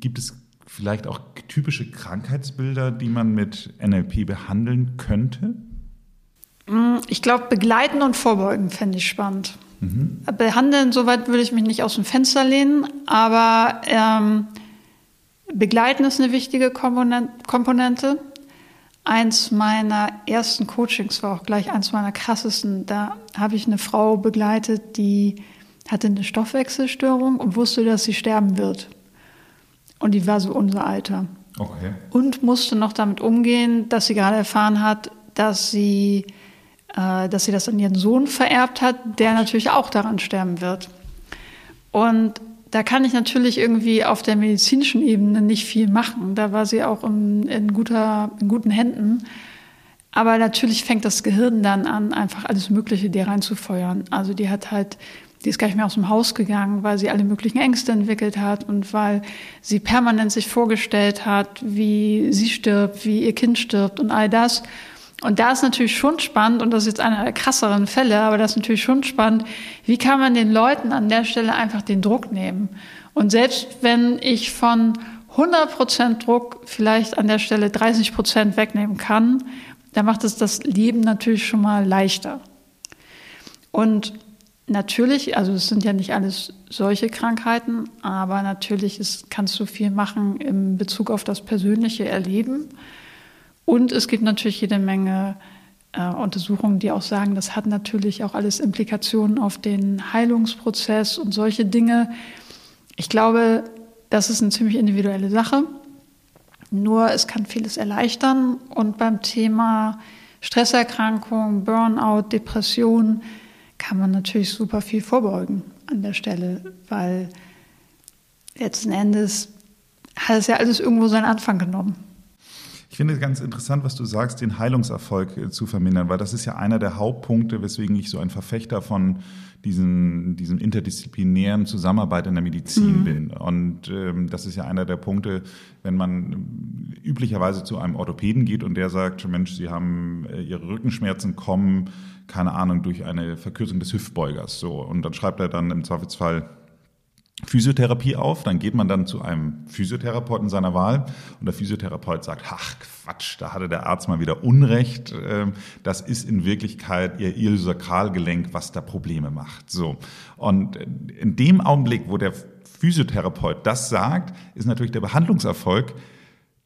gibt es vielleicht auch typische Krankheitsbilder, die man mit NLP behandeln könnte? Mm, ich glaube, begleiten und vorbeugen fände ich spannend. Mhm. Behandeln, soweit würde ich mich nicht aus dem Fenster lehnen, aber ähm, begleiten ist eine wichtige Komponente. Eins meiner ersten Coachings war auch gleich eins meiner krassesten. Da habe ich eine Frau begleitet, die hatte eine Stoffwechselstörung und wusste, dass sie sterben wird. Und die war so unser Alter. Okay. Und musste noch damit umgehen, dass sie gerade erfahren hat, dass sie, äh, dass sie das an ihren Sohn vererbt hat, der natürlich auch daran sterben wird. Und da kann ich natürlich irgendwie auf der medizinischen Ebene nicht viel machen. Da war sie auch in, in, guter, in guten Händen. Aber natürlich fängt das Gehirn dann an, einfach alles Mögliche dir reinzufeuern. Also die hat halt die ist gar nicht mehr aus dem Haus gegangen, weil sie alle möglichen Ängste entwickelt hat und weil sie permanent sich vorgestellt hat, wie sie stirbt, wie ihr Kind stirbt und all das. Und da ist natürlich schon spannend, und das ist jetzt einer der krasseren Fälle, aber das ist natürlich schon spannend, wie kann man den Leuten an der Stelle einfach den Druck nehmen? Und selbst wenn ich von 100% Druck vielleicht an der Stelle 30% wegnehmen kann, dann macht es das Leben natürlich schon mal leichter. Und Natürlich, also es sind ja nicht alles solche Krankheiten, aber natürlich ist, kannst du viel machen in Bezug auf das persönliche Erleben. Und es gibt natürlich jede Menge äh, Untersuchungen, die auch sagen, das hat natürlich auch alles Implikationen auf den Heilungsprozess und solche Dinge. Ich glaube, das ist eine ziemlich individuelle Sache. Nur es kann vieles erleichtern. Und beim Thema Stresserkrankung, Burnout, Depression, kann man natürlich super viel vorbeugen an der Stelle, weil letzten Endes hat es ja alles irgendwo seinen Anfang genommen. Ich finde es ganz interessant, was du sagst, den Heilungserfolg äh, zu vermindern, weil das ist ja einer der Hauptpunkte, weswegen ich so ein Verfechter von diesen, diesem interdisziplinären Zusammenarbeit in der Medizin mhm. bin. Und ähm, das ist ja einer der Punkte, wenn man üblicherweise zu einem Orthopäden geht und der sagt, Mensch, Sie haben äh, Ihre Rückenschmerzen kommen, keine Ahnung, durch eine Verkürzung des Hüftbeugers. So. Und dann schreibt er dann im Zweifelsfall Physiotherapie auf, dann geht man dann zu einem Physiotherapeuten seiner Wahl und der Physiotherapeut sagt, ach Quatsch, da hatte der Arzt mal wieder Unrecht, ähm, das ist in Wirklichkeit ihr Iliosakralgelenk, was da Probleme macht. So. Und in dem Augenblick, wo der Physiotherapeut das sagt, ist natürlich der Behandlungserfolg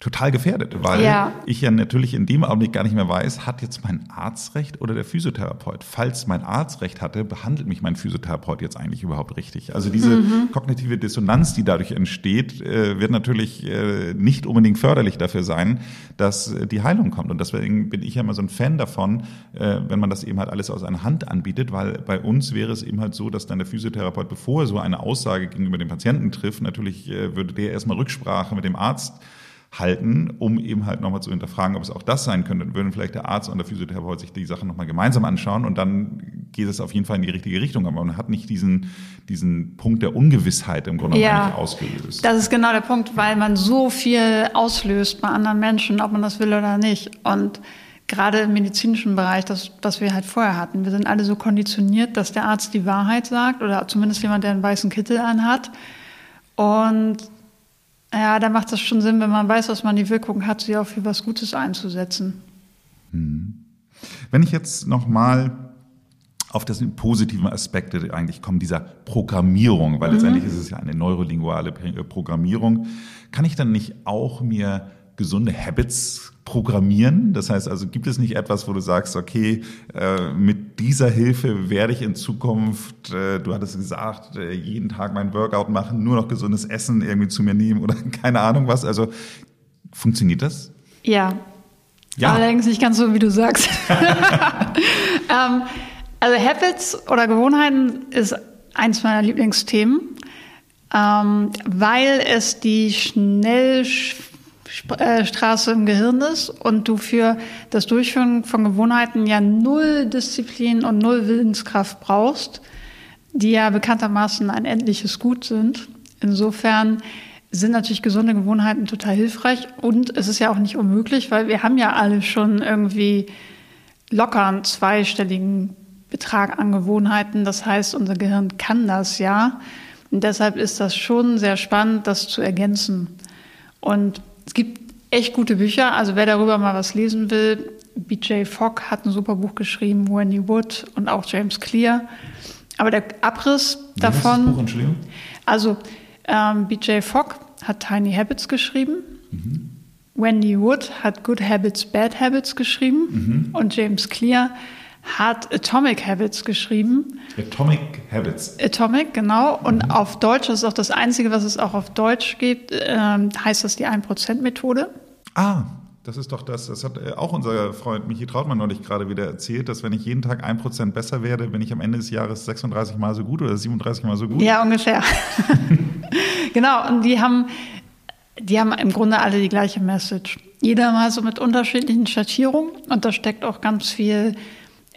total gefährdet, weil ja. ich ja natürlich in dem Augenblick gar nicht mehr weiß, hat jetzt mein Arzt recht oder der Physiotherapeut. Falls mein Arzt recht hatte, behandelt mich mein Physiotherapeut jetzt eigentlich überhaupt richtig. Also diese mhm. kognitive Dissonanz, die dadurch entsteht, äh, wird natürlich äh, nicht unbedingt förderlich dafür sein, dass äh, die Heilung kommt. Und deswegen bin ich ja immer so ein Fan davon, wenn man das eben halt alles aus einer Hand anbietet, weil bei uns wäre es eben halt so, dass dann der Physiotherapeut, bevor er so eine Aussage gegenüber dem Patienten trifft, natürlich würde der erstmal Rücksprache mit dem Arzt halten, um eben halt nochmal zu hinterfragen, ob es auch das sein könnte. Dann würden vielleicht der Arzt und der Physiotherapeut sich die Sache nochmal gemeinsam anschauen und dann geht es auf jeden Fall in die richtige Richtung. Aber man hat nicht diesen, diesen Punkt der Ungewissheit im Grunde ja, nicht ausgelöst. Das ist genau der Punkt, weil man so viel auslöst bei anderen Menschen, ob man das will oder nicht. Und gerade im medizinischen Bereich, das, was wir halt vorher hatten, wir sind alle so konditioniert, dass der Arzt die Wahrheit sagt oder zumindest jemand, der einen weißen Kittel anhat. Und ja, da macht es schon Sinn, wenn man weiß, dass man die Wirkung hat, sie auch für was Gutes einzusetzen. Hm. Wenn ich jetzt nochmal auf das positiven Aspekte eigentlich kommen, dieser Programmierung, weil mhm. letztendlich ist es ja eine neurolinguale Programmierung, kann ich dann nicht auch mir gesunde Habits programmieren? Das heißt also, gibt es nicht etwas, wo du sagst, okay, äh, mit dieser Hilfe werde ich in Zukunft, äh, du hattest gesagt, äh, jeden Tag mein Workout machen, nur noch gesundes Essen irgendwie zu mir nehmen oder keine Ahnung was. Also funktioniert das? Ja, Ja. Allerdings nicht ganz so, wie du sagst. ähm, also Habits oder Gewohnheiten ist eins meiner Lieblingsthemen, ähm, weil es die Schnellstraße im Gehirn ist und du für das Durchführen von Gewohnheiten ja null Disziplin und null Willenskraft brauchst, die ja bekanntermaßen ein endliches Gut sind. Insofern sind natürlich gesunde Gewohnheiten total hilfreich und es ist ja auch nicht unmöglich, weil wir haben ja alle schon irgendwie locker einen zweistelligen Betrag an Gewohnheiten. Das heißt, unser Gehirn kann das ja. Und deshalb ist das schon sehr spannend, das zu ergänzen. Und es gibt echt gute Bücher. Also wer darüber mal was lesen will, BJ Fogg hat ein super Buch geschrieben, Wendy Wood und auch James Clear. Aber der Abriss Wie davon. Das Buch, Entschuldigung? Also ähm, BJ Fogg hat Tiny Habits geschrieben. Mhm. Wendy Wood hat Good Habits, Bad Habits geschrieben. Mhm. Und James Clear hat Atomic Habits geschrieben. Atomic Habits. Atomic, genau. Und mhm. auf Deutsch, das ist auch das Einzige, was es auch auf Deutsch gibt, äh, heißt das die 1%-Methode. Ah, das ist doch das, das hat äh, auch unser Freund Michi Trautmann neulich gerade wieder erzählt, dass wenn ich jeden Tag ein Prozent besser werde, bin ich am Ende des Jahres 36 Mal so gut oder 37 Mal so gut. Ja, ungefähr. genau, und die haben, die haben im Grunde alle die gleiche Message. Jeder mal so mit unterschiedlichen Schattierungen und da steckt auch ganz viel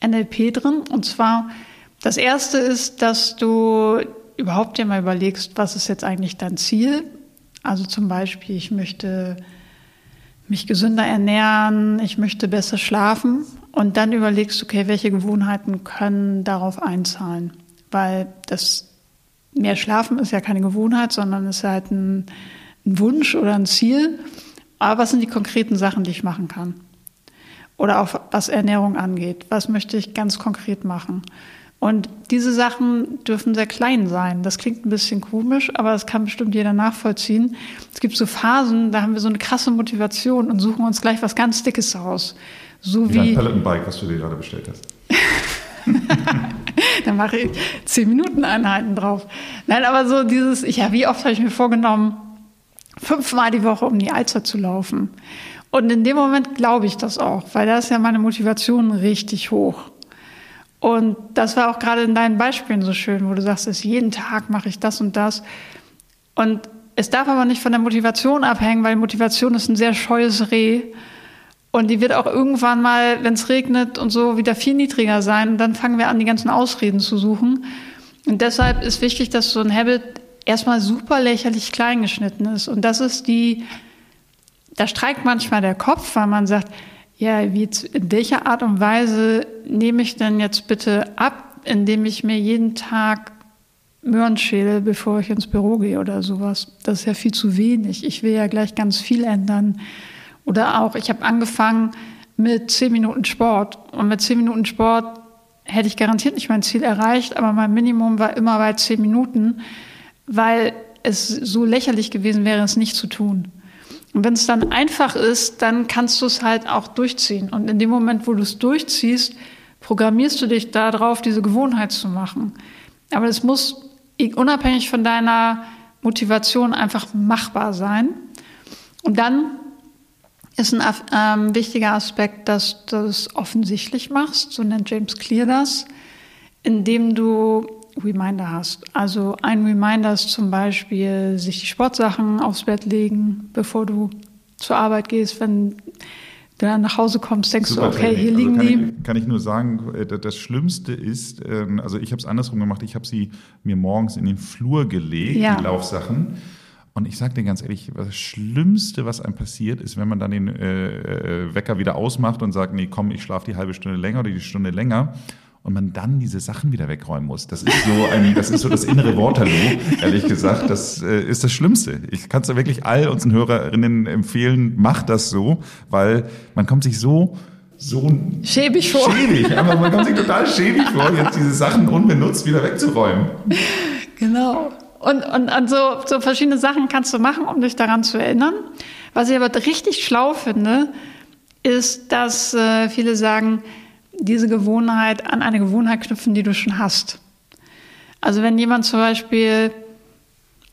NLP drin. Und zwar, das erste ist, dass du überhaupt dir mal überlegst, was ist jetzt eigentlich dein Ziel? Also zum Beispiel, ich möchte mich gesünder ernähren, ich möchte besser schlafen und dann überlegst, okay, welche Gewohnheiten können darauf einzahlen? Weil das mehr Schlafen ist ja keine Gewohnheit, sondern ist halt ein, ein Wunsch oder ein Ziel. Aber was sind die konkreten Sachen, die ich machen kann? Oder auch was Ernährung angeht. Was möchte ich ganz konkret machen? Und diese Sachen dürfen sehr klein sein. Das klingt ein bisschen komisch, aber das kann bestimmt jeder nachvollziehen. Es gibt so Phasen, da haben wir so eine krasse Motivation und suchen uns gleich was ganz Dickes aus. So wie, wie ein Bike, was du dir gerade bestellt hast. da mache ich zehn Minuten Einheiten drauf. Nein, aber so dieses, ja, wie oft habe ich mir vorgenommen, fünfmal die Woche um die Alster zu laufen. Und in dem Moment glaube ich das auch, weil da ist ja meine Motivation richtig hoch. Und das war auch gerade in deinen Beispielen so schön, wo du sagst, dass jeden Tag mache ich das und das. Und es darf aber nicht von der Motivation abhängen, weil Motivation ist ein sehr scheues Reh. Und die wird auch irgendwann mal, wenn es regnet und so, wieder viel niedriger sein. Und dann fangen wir an, die ganzen Ausreden zu suchen. Und deshalb ist wichtig, dass so ein Habit erstmal super lächerlich klein geschnitten ist. Und das ist die, da streikt manchmal der Kopf, weil man sagt, ja, wie, in welcher Art und Weise nehme ich denn jetzt bitte ab, indem ich mir jeden Tag Möhren schäle, bevor ich ins Büro gehe oder sowas? Das ist ja viel zu wenig. Ich will ja gleich ganz viel ändern. Oder auch, ich habe angefangen mit zehn Minuten Sport. Und mit zehn Minuten Sport hätte ich garantiert nicht mein Ziel erreicht, aber mein Minimum war immer bei zehn Minuten, weil es so lächerlich gewesen wäre, es nicht zu tun. Und wenn es dann einfach ist, dann kannst du es halt auch durchziehen. Und in dem Moment, wo du es durchziehst, programmierst du dich darauf, diese Gewohnheit zu machen. Aber es muss unabhängig von deiner Motivation einfach machbar sein. Und dann ist ein ähm, wichtiger Aspekt, dass du es offensichtlich machst, so nennt James Clear das, indem du Reminder hast. Also ein Reminder ist zum Beispiel, sich die Sportsachen aufs Bett legen, bevor du zur Arbeit gehst, wenn du dann nach Hause kommst, denkst Super du, okay, hier liegen also kann die. Ich, kann ich nur sagen, äh, das Schlimmste ist, ähm, also ich habe es andersrum gemacht, ich habe sie mir morgens in den Flur gelegt, ja. die Laufsachen. Und ich sage dir ganz ehrlich, das Schlimmste, was einem passiert, ist, wenn man dann den äh, äh, Wecker wieder ausmacht und sagt, nee, komm, ich schlafe die halbe Stunde länger oder die Stunde länger und man dann diese Sachen wieder wegräumen muss. Das ist so ein, das ist so das innere Waterloo, ehrlich gesagt. Das äh, ist das Schlimmste. Ich kann es ja wirklich all unseren Hörerinnen empfehlen, macht das so, weil man kommt sich so so schäbig vor. Schäbig, aber man kommt sich total schäbig vor, jetzt diese Sachen unbenutzt wieder wegzuräumen. Genau. Und, und an so, so verschiedene Sachen kannst du machen, um dich daran zu erinnern. Was ich aber richtig schlau finde, ist, dass äh, viele sagen, diese Gewohnheit an eine Gewohnheit knüpfen, die du schon hast. Also wenn jemand zum Beispiel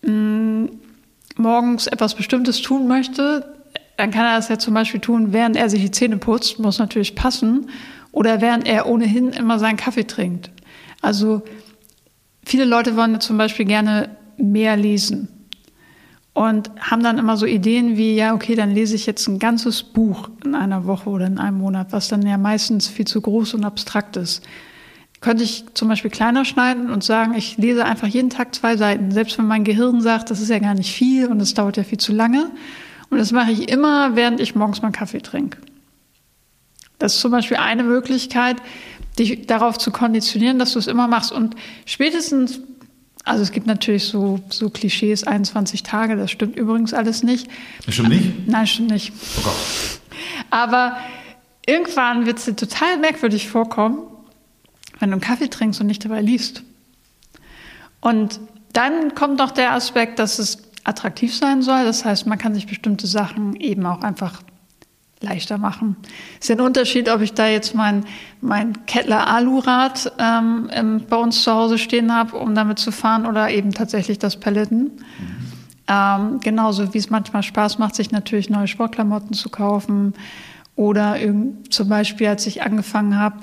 mh, mm, morgens etwas Bestimmtes tun möchte, dann kann er das ja zum Beispiel tun, während er sich die Zähne putzt, muss natürlich passen, oder während er ohnehin immer seinen Kaffee trinkt. Also viele Leute wollen zum Beispiel gerne mehr lesen und haben dann immer so Ideen wie, ja, okay, dann lese ich jetzt ein ganzes Buch in einer Woche oder in einem Monat, was dann ja meistens viel zu groß und abstrakt ist. Könnte ich zum Beispiel kleiner schneiden und sagen, ich lese einfach jeden Tag zwei Seiten, selbst wenn mein Gehirn sagt, das ist ja gar nicht viel und es dauert ja viel zu lange. Und das mache ich immer, während ich morgens meinen Kaffee trinke. Das ist zum Beispiel eine Möglichkeit, dich darauf zu konditionieren, dass du es immer machst. Und spätestens, also es gibt natürlich so, so Klischees, 21 Tage, das stimmt übrigens alles nicht. Das stimmt nicht? Nein, stimmt nicht. Oh Gott. Aber irgendwann wird es dir total merkwürdig vorkommen, wenn du einen Kaffee trinkst und nicht dabei liest. Und dann kommt noch der Aspekt, dass es attraktiv sein soll. Das heißt, man kann sich bestimmte Sachen eben auch einfach leichter machen. Ist ja ein Unterschied, ob ich da jetzt mein, mein Kettler Alurad ähm, bei uns zu Hause stehen habe, um damit zu fahren, oder eben tatsächlich das Paletten. Mhm. Ähm, genauso wie es manchmal Spaß macht, sich natürlich neue Sportklamotten zu kaufen. Oder zum Beispiel, als ich angefangen habe,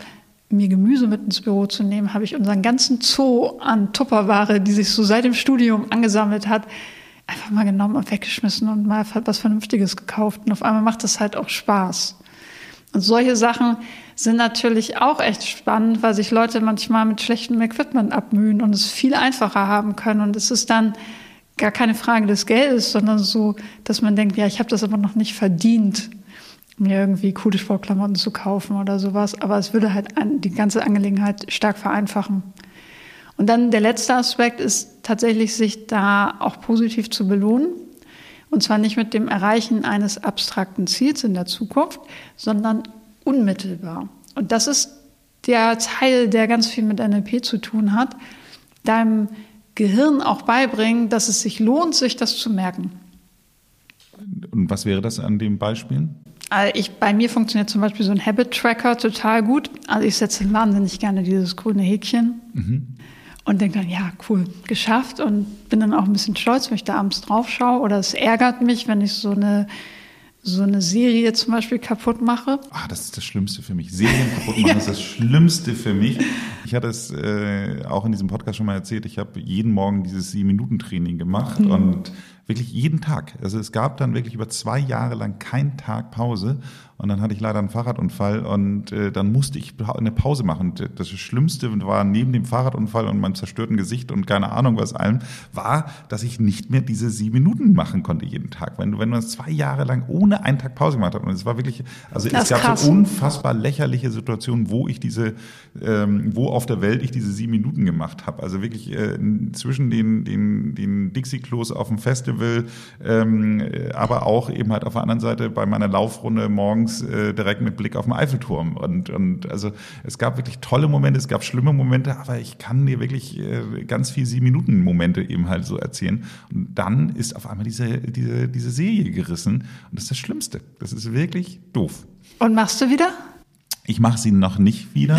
mir Gemüse mit ins Büro zu nehmen, habe ich unseren ganzen Zoo an Tupperware, die sich so seit dem Studium angesammelt hat, einfach mal genommen und weggeschmissen und mal was Vernünftiges gekauft. Und auf einmal macht das halt auch Spaß. Und solche Sachen sind natürlich auch echt spannend, weil sich Leute manchmal mit schlechtem Equipment abmühen und es viel einfacher haben können. Und es ist dann gar keine Frage des Geldes, sondern so, dass man denkt, ja, ich habe das aber noch nicht verdient, mir irgendwie coole Sportklamotten zu kaufen oder sowas. Aber es würde halt die ganze Angelegenheit stark vereinfachen. Und dann der letzte Aspekt ist tatsächlich, sich da auch positiv zu belohnen. Und zwar nicht mit dem Erreichen eines abstrakten Ziels in der Zukunft, sondern unmittelbar. Und das ist der Teil, der ganz viel mit NLP zu tun hat, deinem Gehirn auch beibringen, dass es sich lohnt, sich das zu merken. Und was wäre das an dem Beispiel? Also ich, bei mir funktioniert zum Beispiel so ein Habit Tracker total gut. Also ich setze wahnsinnig gerne dieses grüne Häkchen. Mhm und denke dann, ja, cool, geschafft und bin dann auch ein bisschen stolz, wenn ich da abends drauf schaue. Oder es ärgert mich, wenn ich so eine, so eine Serie zum Beispiel kaputt mache. Ah, das ist das Schlimmste für mich. Serien kaputt machen ja. ist das Schlimmste für mich. Ich hatte es äh, auch in diesem Podcast schon mal erzählt. Ich habe jeden Morgen dieses Sieben-Minuten-Training gemacht mhm. und wirklich jeden Tag. Also es gab dann wirklich über zwei Jahre lang keinen Tag Pause. Und dann hatte ich leider einen Fahrradunfall und äh, dann musste ich eine Pause machen. Das Schlimmste war neben dem Fahrradunfall und meinem zerstörten Gesicht und keine Ahnung was allem, war, dass ich nicht mehr diese sieben Minuten machen konnte jeden Tag. Wenn du, wenn du das zwei Jahre lang ohne einen Tag Pause gemacht hast. Und es war wirklich, also das es gab krass. so unfassbar lächerliche Situationen, wo ich diese, ähm, wo auf der Welt ich diese sieben Minuten gemacht habe. Also wirklich äh, zwischen den, den, den Dixie-Klos auf dem Festival, ähm, aber auch eben halt auf der anderen Seite bei meiner Laufrunde morgens äh, direkt mit Blick auf den Eiffelturm. Und, und also es gab wirklich tolle Momente, es gab schlimme Momente, aber ich kann dir wirklich äh, ganz viel Sieben-Minuten-Momente eben halt so erzählen. Und dann ist auf einmal diese, diese, diese Serie gerissen. Und das ist das Schlimmste. Das ist wirklich doof. Und machst du wieder? Ich mache sie noch nicht wieder.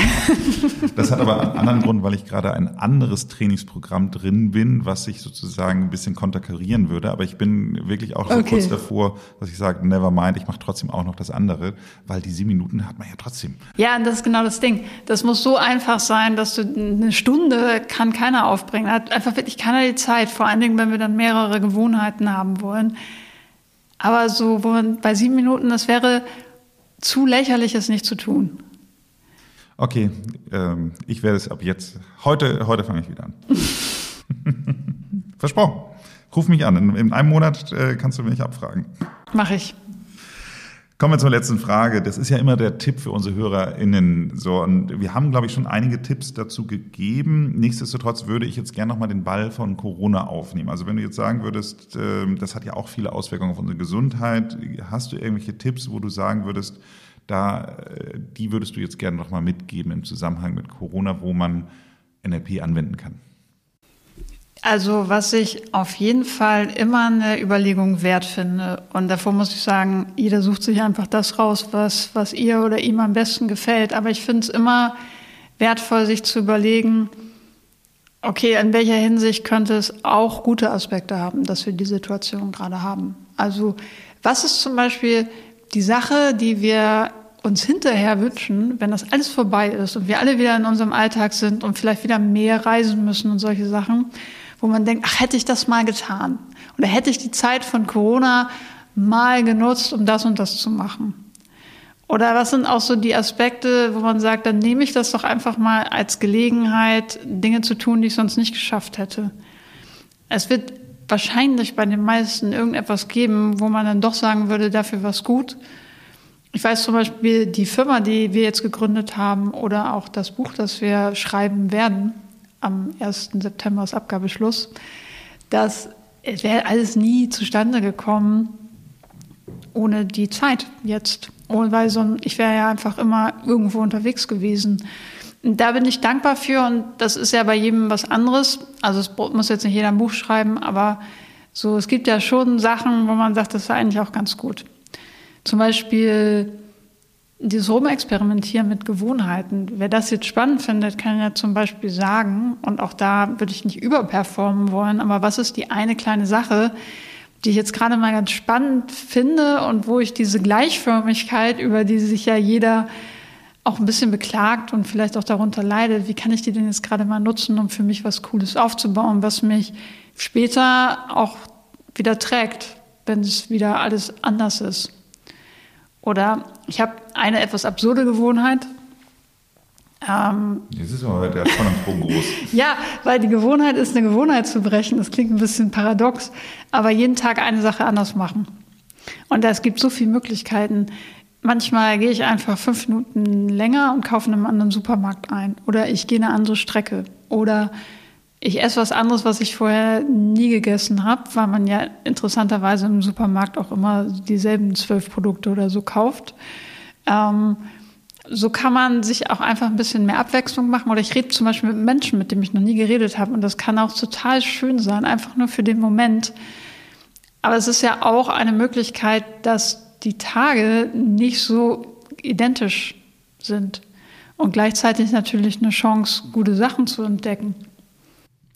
Das hat aber einen anderen Grund, weil ich gerade ein anderes Trainingsprogramm drin bin, was sich sozusagen ein bisschen konterkarieren würde. Aber ich bin wirklich auch so okay. kurz davor, dass ich sage, never mind, ich mache trotzdem auch noch das andere, weil die sieben Minuten hat man ja trotzdem. Ja, und das ist genau das Ding. Das muss so einfach sein, dass du eine Stunde kann keiner aufbringen. Hat einfach wirklich keiner die Zeit. Vor allen Dingen, wenn wir dann mehrere Gewohnheiten haben wollen. Aber so, wo man bei sieben Minuten, das wäre zu lächerlich, es nicht zu tun. Okay, ähm, ich werde es ab jetzt. Heute, heute fange ich wieder an. Versprochen. Ruf mich an. In, in einem Monat äh, kannst du mich abfragen. Mach ich. Kommen wir zur letzten Frage. Das ist ja immer der Tipp für unsere HörerInnen. So, und wir haben, glaube ich, schon einige Tipps dazu gegeben. Nichtsdestotrotz würde ich jetzt gerne nochmal den Ball von Corona aufnehmen. Also wenn du jetzt sagen würdest, ähm, das hat ja auch viele Auswirkungen auf unsere Gesundheit. Hast du irgendwelche Tipps, wo du sagen würdest, da, äh, die würdest du jetzt gerne nochmal mitgeben im Zusammenhang mit Corona, wo man NLP anwenden kann? Also was ich auf jeden Fall immer eine Überlegung wert finde. Und davor muss ich sagen, jeder sucht sich einfach das raus, was, was ihr oder ihm am besten gefällt. Aber ich finde es immer wertvoll, sich zu überlegen, okay, in welcher Hinsicht könnte es auch gute Aspekte haben, dass wir die Situation gerade haben. Also Was ist zum Beispiel die Sache, die wir uns hinterher wünschen, wenn das alles vorbei ist und wir alle wieder in unserem Alltag sind und vielleicht wieder mehr reisen müssen und solche Sachen, wo man denkt, ach, hätte ich das mal getan? Oder hätte ich die Zeit von Corona mal genutzt, um das und das zu machen? Oder was sind auch so die Aspekte, wo man sagt, dann nehme ich das doch einfach mal als Gelegenheit, Dinge zu tun, die ich sonst nicht geschafft hätte. Es wird wahrscheinlich bei den meisten irgendetwas geben, wo man dann doch sagen würde, dafür war es gut. Ich weiß zum Beispiel, die Firma, die wir jetzt gegründet haben oder auch das Buch, das wir schreiben werden, am 1. September ist Abgabeschluss, das wäre alles nie zustande gekommen ohne die Zeit jetzt. Und weil so ein, ich wäre ja einfach immer irgendwo unterwegs gewesen. Und da bin ich dankbar für und das ist ja bei jedem was anderes. Also es muss jetzt nicht jeder ein Buch schreiben, aber so, es gibt ja schon Sachen, wo man sagt, das war eigentlich auch ganz gut. Zum Beispiel dieses Rumexperimentieren mit Gewohnheiten. Wer das jetzt spannend findet, kann ja zum Beispiel sagen, und auch da würde ich nicht überperformen wollen, aber was ist die eine kleine Sache, die ich jetzt gerade mal ganz spannend finde und wo ich diese Gleichförmigkeit, über die sich ja jeder auch ein bisschen beklagt und vielleicht auch darunter leidet, wie kann ich die denn jetzt gerade mal nutzen, um für mich was Cooles aufzubauen, was mich später auch wieder trägt, wenn es wieder alles anders ist. Oder ich habe eine etwas absurde Gewohnheit. Ähm, Jetzt ist aber der Spannungsbogen groß. ja, weil die Gewohnheit ist, eine Gewohnheit zu brechen. Das klingt ein bisschen paradox, aber jeden Tag eine Sache anders machen. Und es gibt so viele Möglichkeiten. Manchmal gehe ich einfach fünf Minuten länger und kaufe in einem anderen Supermarkt ein. Oder ich gehe eine andere Strecke. Oder ich esse was anderes, was ich vorher nie gegessen habe, weil man ja interessanterweise im Supermarkt auch immer dieselben zwölf Produkte oder so kauft. Ähm, so kann man sich auch einfach ein bisschen mehr Abwechslung machen. Oder ich rede zum Beispiel mit Menschen, mit denen ich noch nie geredet habe. Und das kann auch total schön sein, einfach nur für den Moment. Aber es ist ja auch eine Möglichkeit, dass die Tage nicht so identisch sind. Und gleichzeitig natürlich eine Chance, gute Sachen zu entdecken.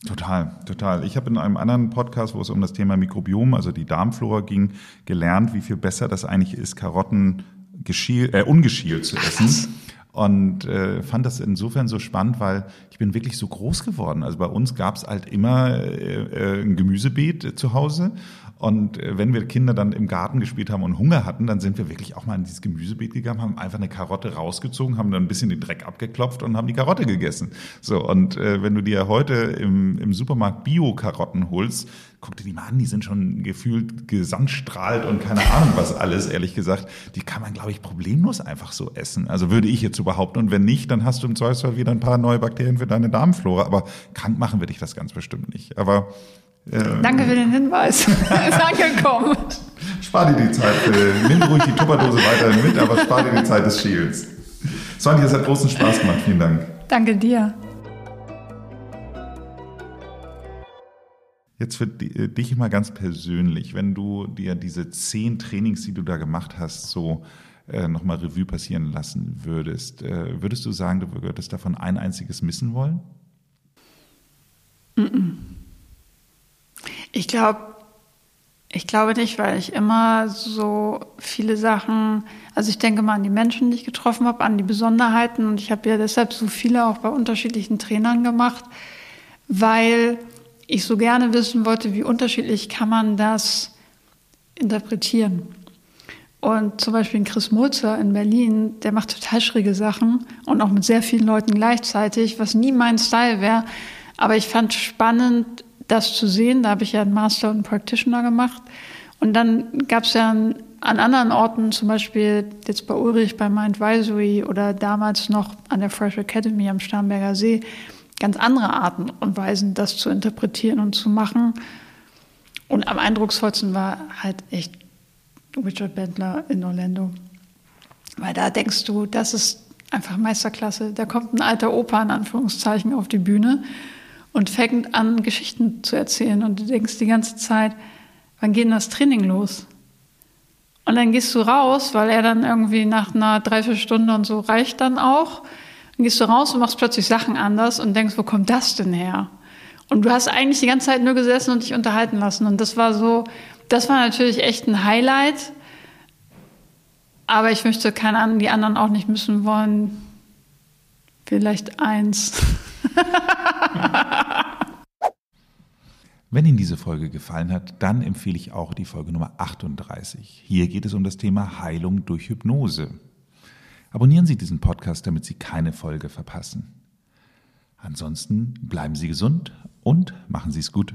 Total, total. Ich habe in einem anderen Podcast, wo es um das Thema Mikrobiom, also die Darmflora ging, gelernt, wie viel besser das eigentlich ist, Karotten geschiel, äh, ungeschielt zu essen. Und äh, fand das insofern so spannend, weil ich bin wirklich so groß geworden. Also bei uns gab es halt immer äh, äh, ein Gemüsebeet äh, zu Hause und äh, wenn wir Kinder dann im Garten gespielt haben und Hunger hatten, dann sind wir wirklich auch mal in dieses Gemüsebeet gegangen, haben einfach eine Karotte rausgezogen, haben dann ein bisschen den Dreck abgeklopft und haben die Karotte gegessen. So, und äh, wenn du dir heute im, im Supermarkt Bio-Karotten holst, guck dir die mal an, die sind schon gefühlt gesandstrahlt und keine Ahnung was alles, ehrlich gesagt. Die kann man, glaube ich, problemlos einfach so essen. Also würde ich jetzt so behaupten. Und wenn nicht, dann hast du im Zweifelsfall wieder ein paar neue Bakterien für deine Darmflora. Aber krank machen würde ich das ganz bestimmt nicht. Aber ähm, Danke für den Hinweis. ist angekommen. Spar dir die Zeit. Äh, nimm ruhig die Tupperdose weiterhin mit, aber spar dir die Zeit des Schiels. Sonja, es hat großen Spaß gemacht. Vielen Dank. Danke dir. Jetzt für äh, dich mal ganz persönlich, wenn du dir diese zehn Trainings, die du da gemacht hast, so äh, nochmal Revue passieren lassen würdest, äh, würdest du sagen, du würdest davon ein einziges missen wollen? Mm -mm. Ich glaube, ich glaube nicht, weil ich immer so viele Sachen, also ich denke mal an die Menschen, die ich getroffen habe, an die Besonderheiten und ich habe ja deshalb so viele auch bei unterschiedlichen Trainern gemacht, weil ich so gerne wissen wollte, wie unterschiedlich kann man das interpretieren. Und zum Beispiel Chris Mulzer in Berlin, der macht total schräge Sachen und auch mit sehr vielen Leuten gleichzeitig, was nie mein Style wäre. Aber ich fand spannend, das zu sehen. Da habe ich ja einen Master und Practitioner gemacht. Und dann gab es ja an, anderen Orten, zum Beispiel jetzt bei Ulrich bei Mindvisory oder damals noch an der Fresh Academy am Starnberger See, ganz andere Arten und Weisen, das zu interpretieren und zu machen. Und am eindrucksvollsten war halt echt Richard Bentler in Orlando. Weil da denkst du, das ist einfach Meisterklasse. Da kommt ein alter Opa in Anführungszeichen auf die Bühne und fängt an, Geschichten zu erzählen. Und du denkst die ganze Zeit, wann geht denn das Training los? Und dann gehst du raus, weil er dann irgendwie nach einer Dreiviertelstunde und so reicht dann auch. Dann gehst du raus und machst plötzlich Sachen anders und denkst, wo kommt das denn her? Und du hast eigentlich die ganze Zeit nur gesessen und dich unterhalten lassen. Und das war so, das war natürlich echt ein Highlight. Aber ich möchte keine Ahnung, die anderen auch nicht missen wollen. Vielleicht eins. Wenn Ihnen diese Folge gefallen hat, dann empfehle ich auch die Folge Nummer 38. Hier geht es um das Thema Heilung durch Hypnose. Abonnieren Sie diesen Podcast, damit Sie keine Folge verpassen. Ansonsten bleiben Sie gesund und machen Sie es gut.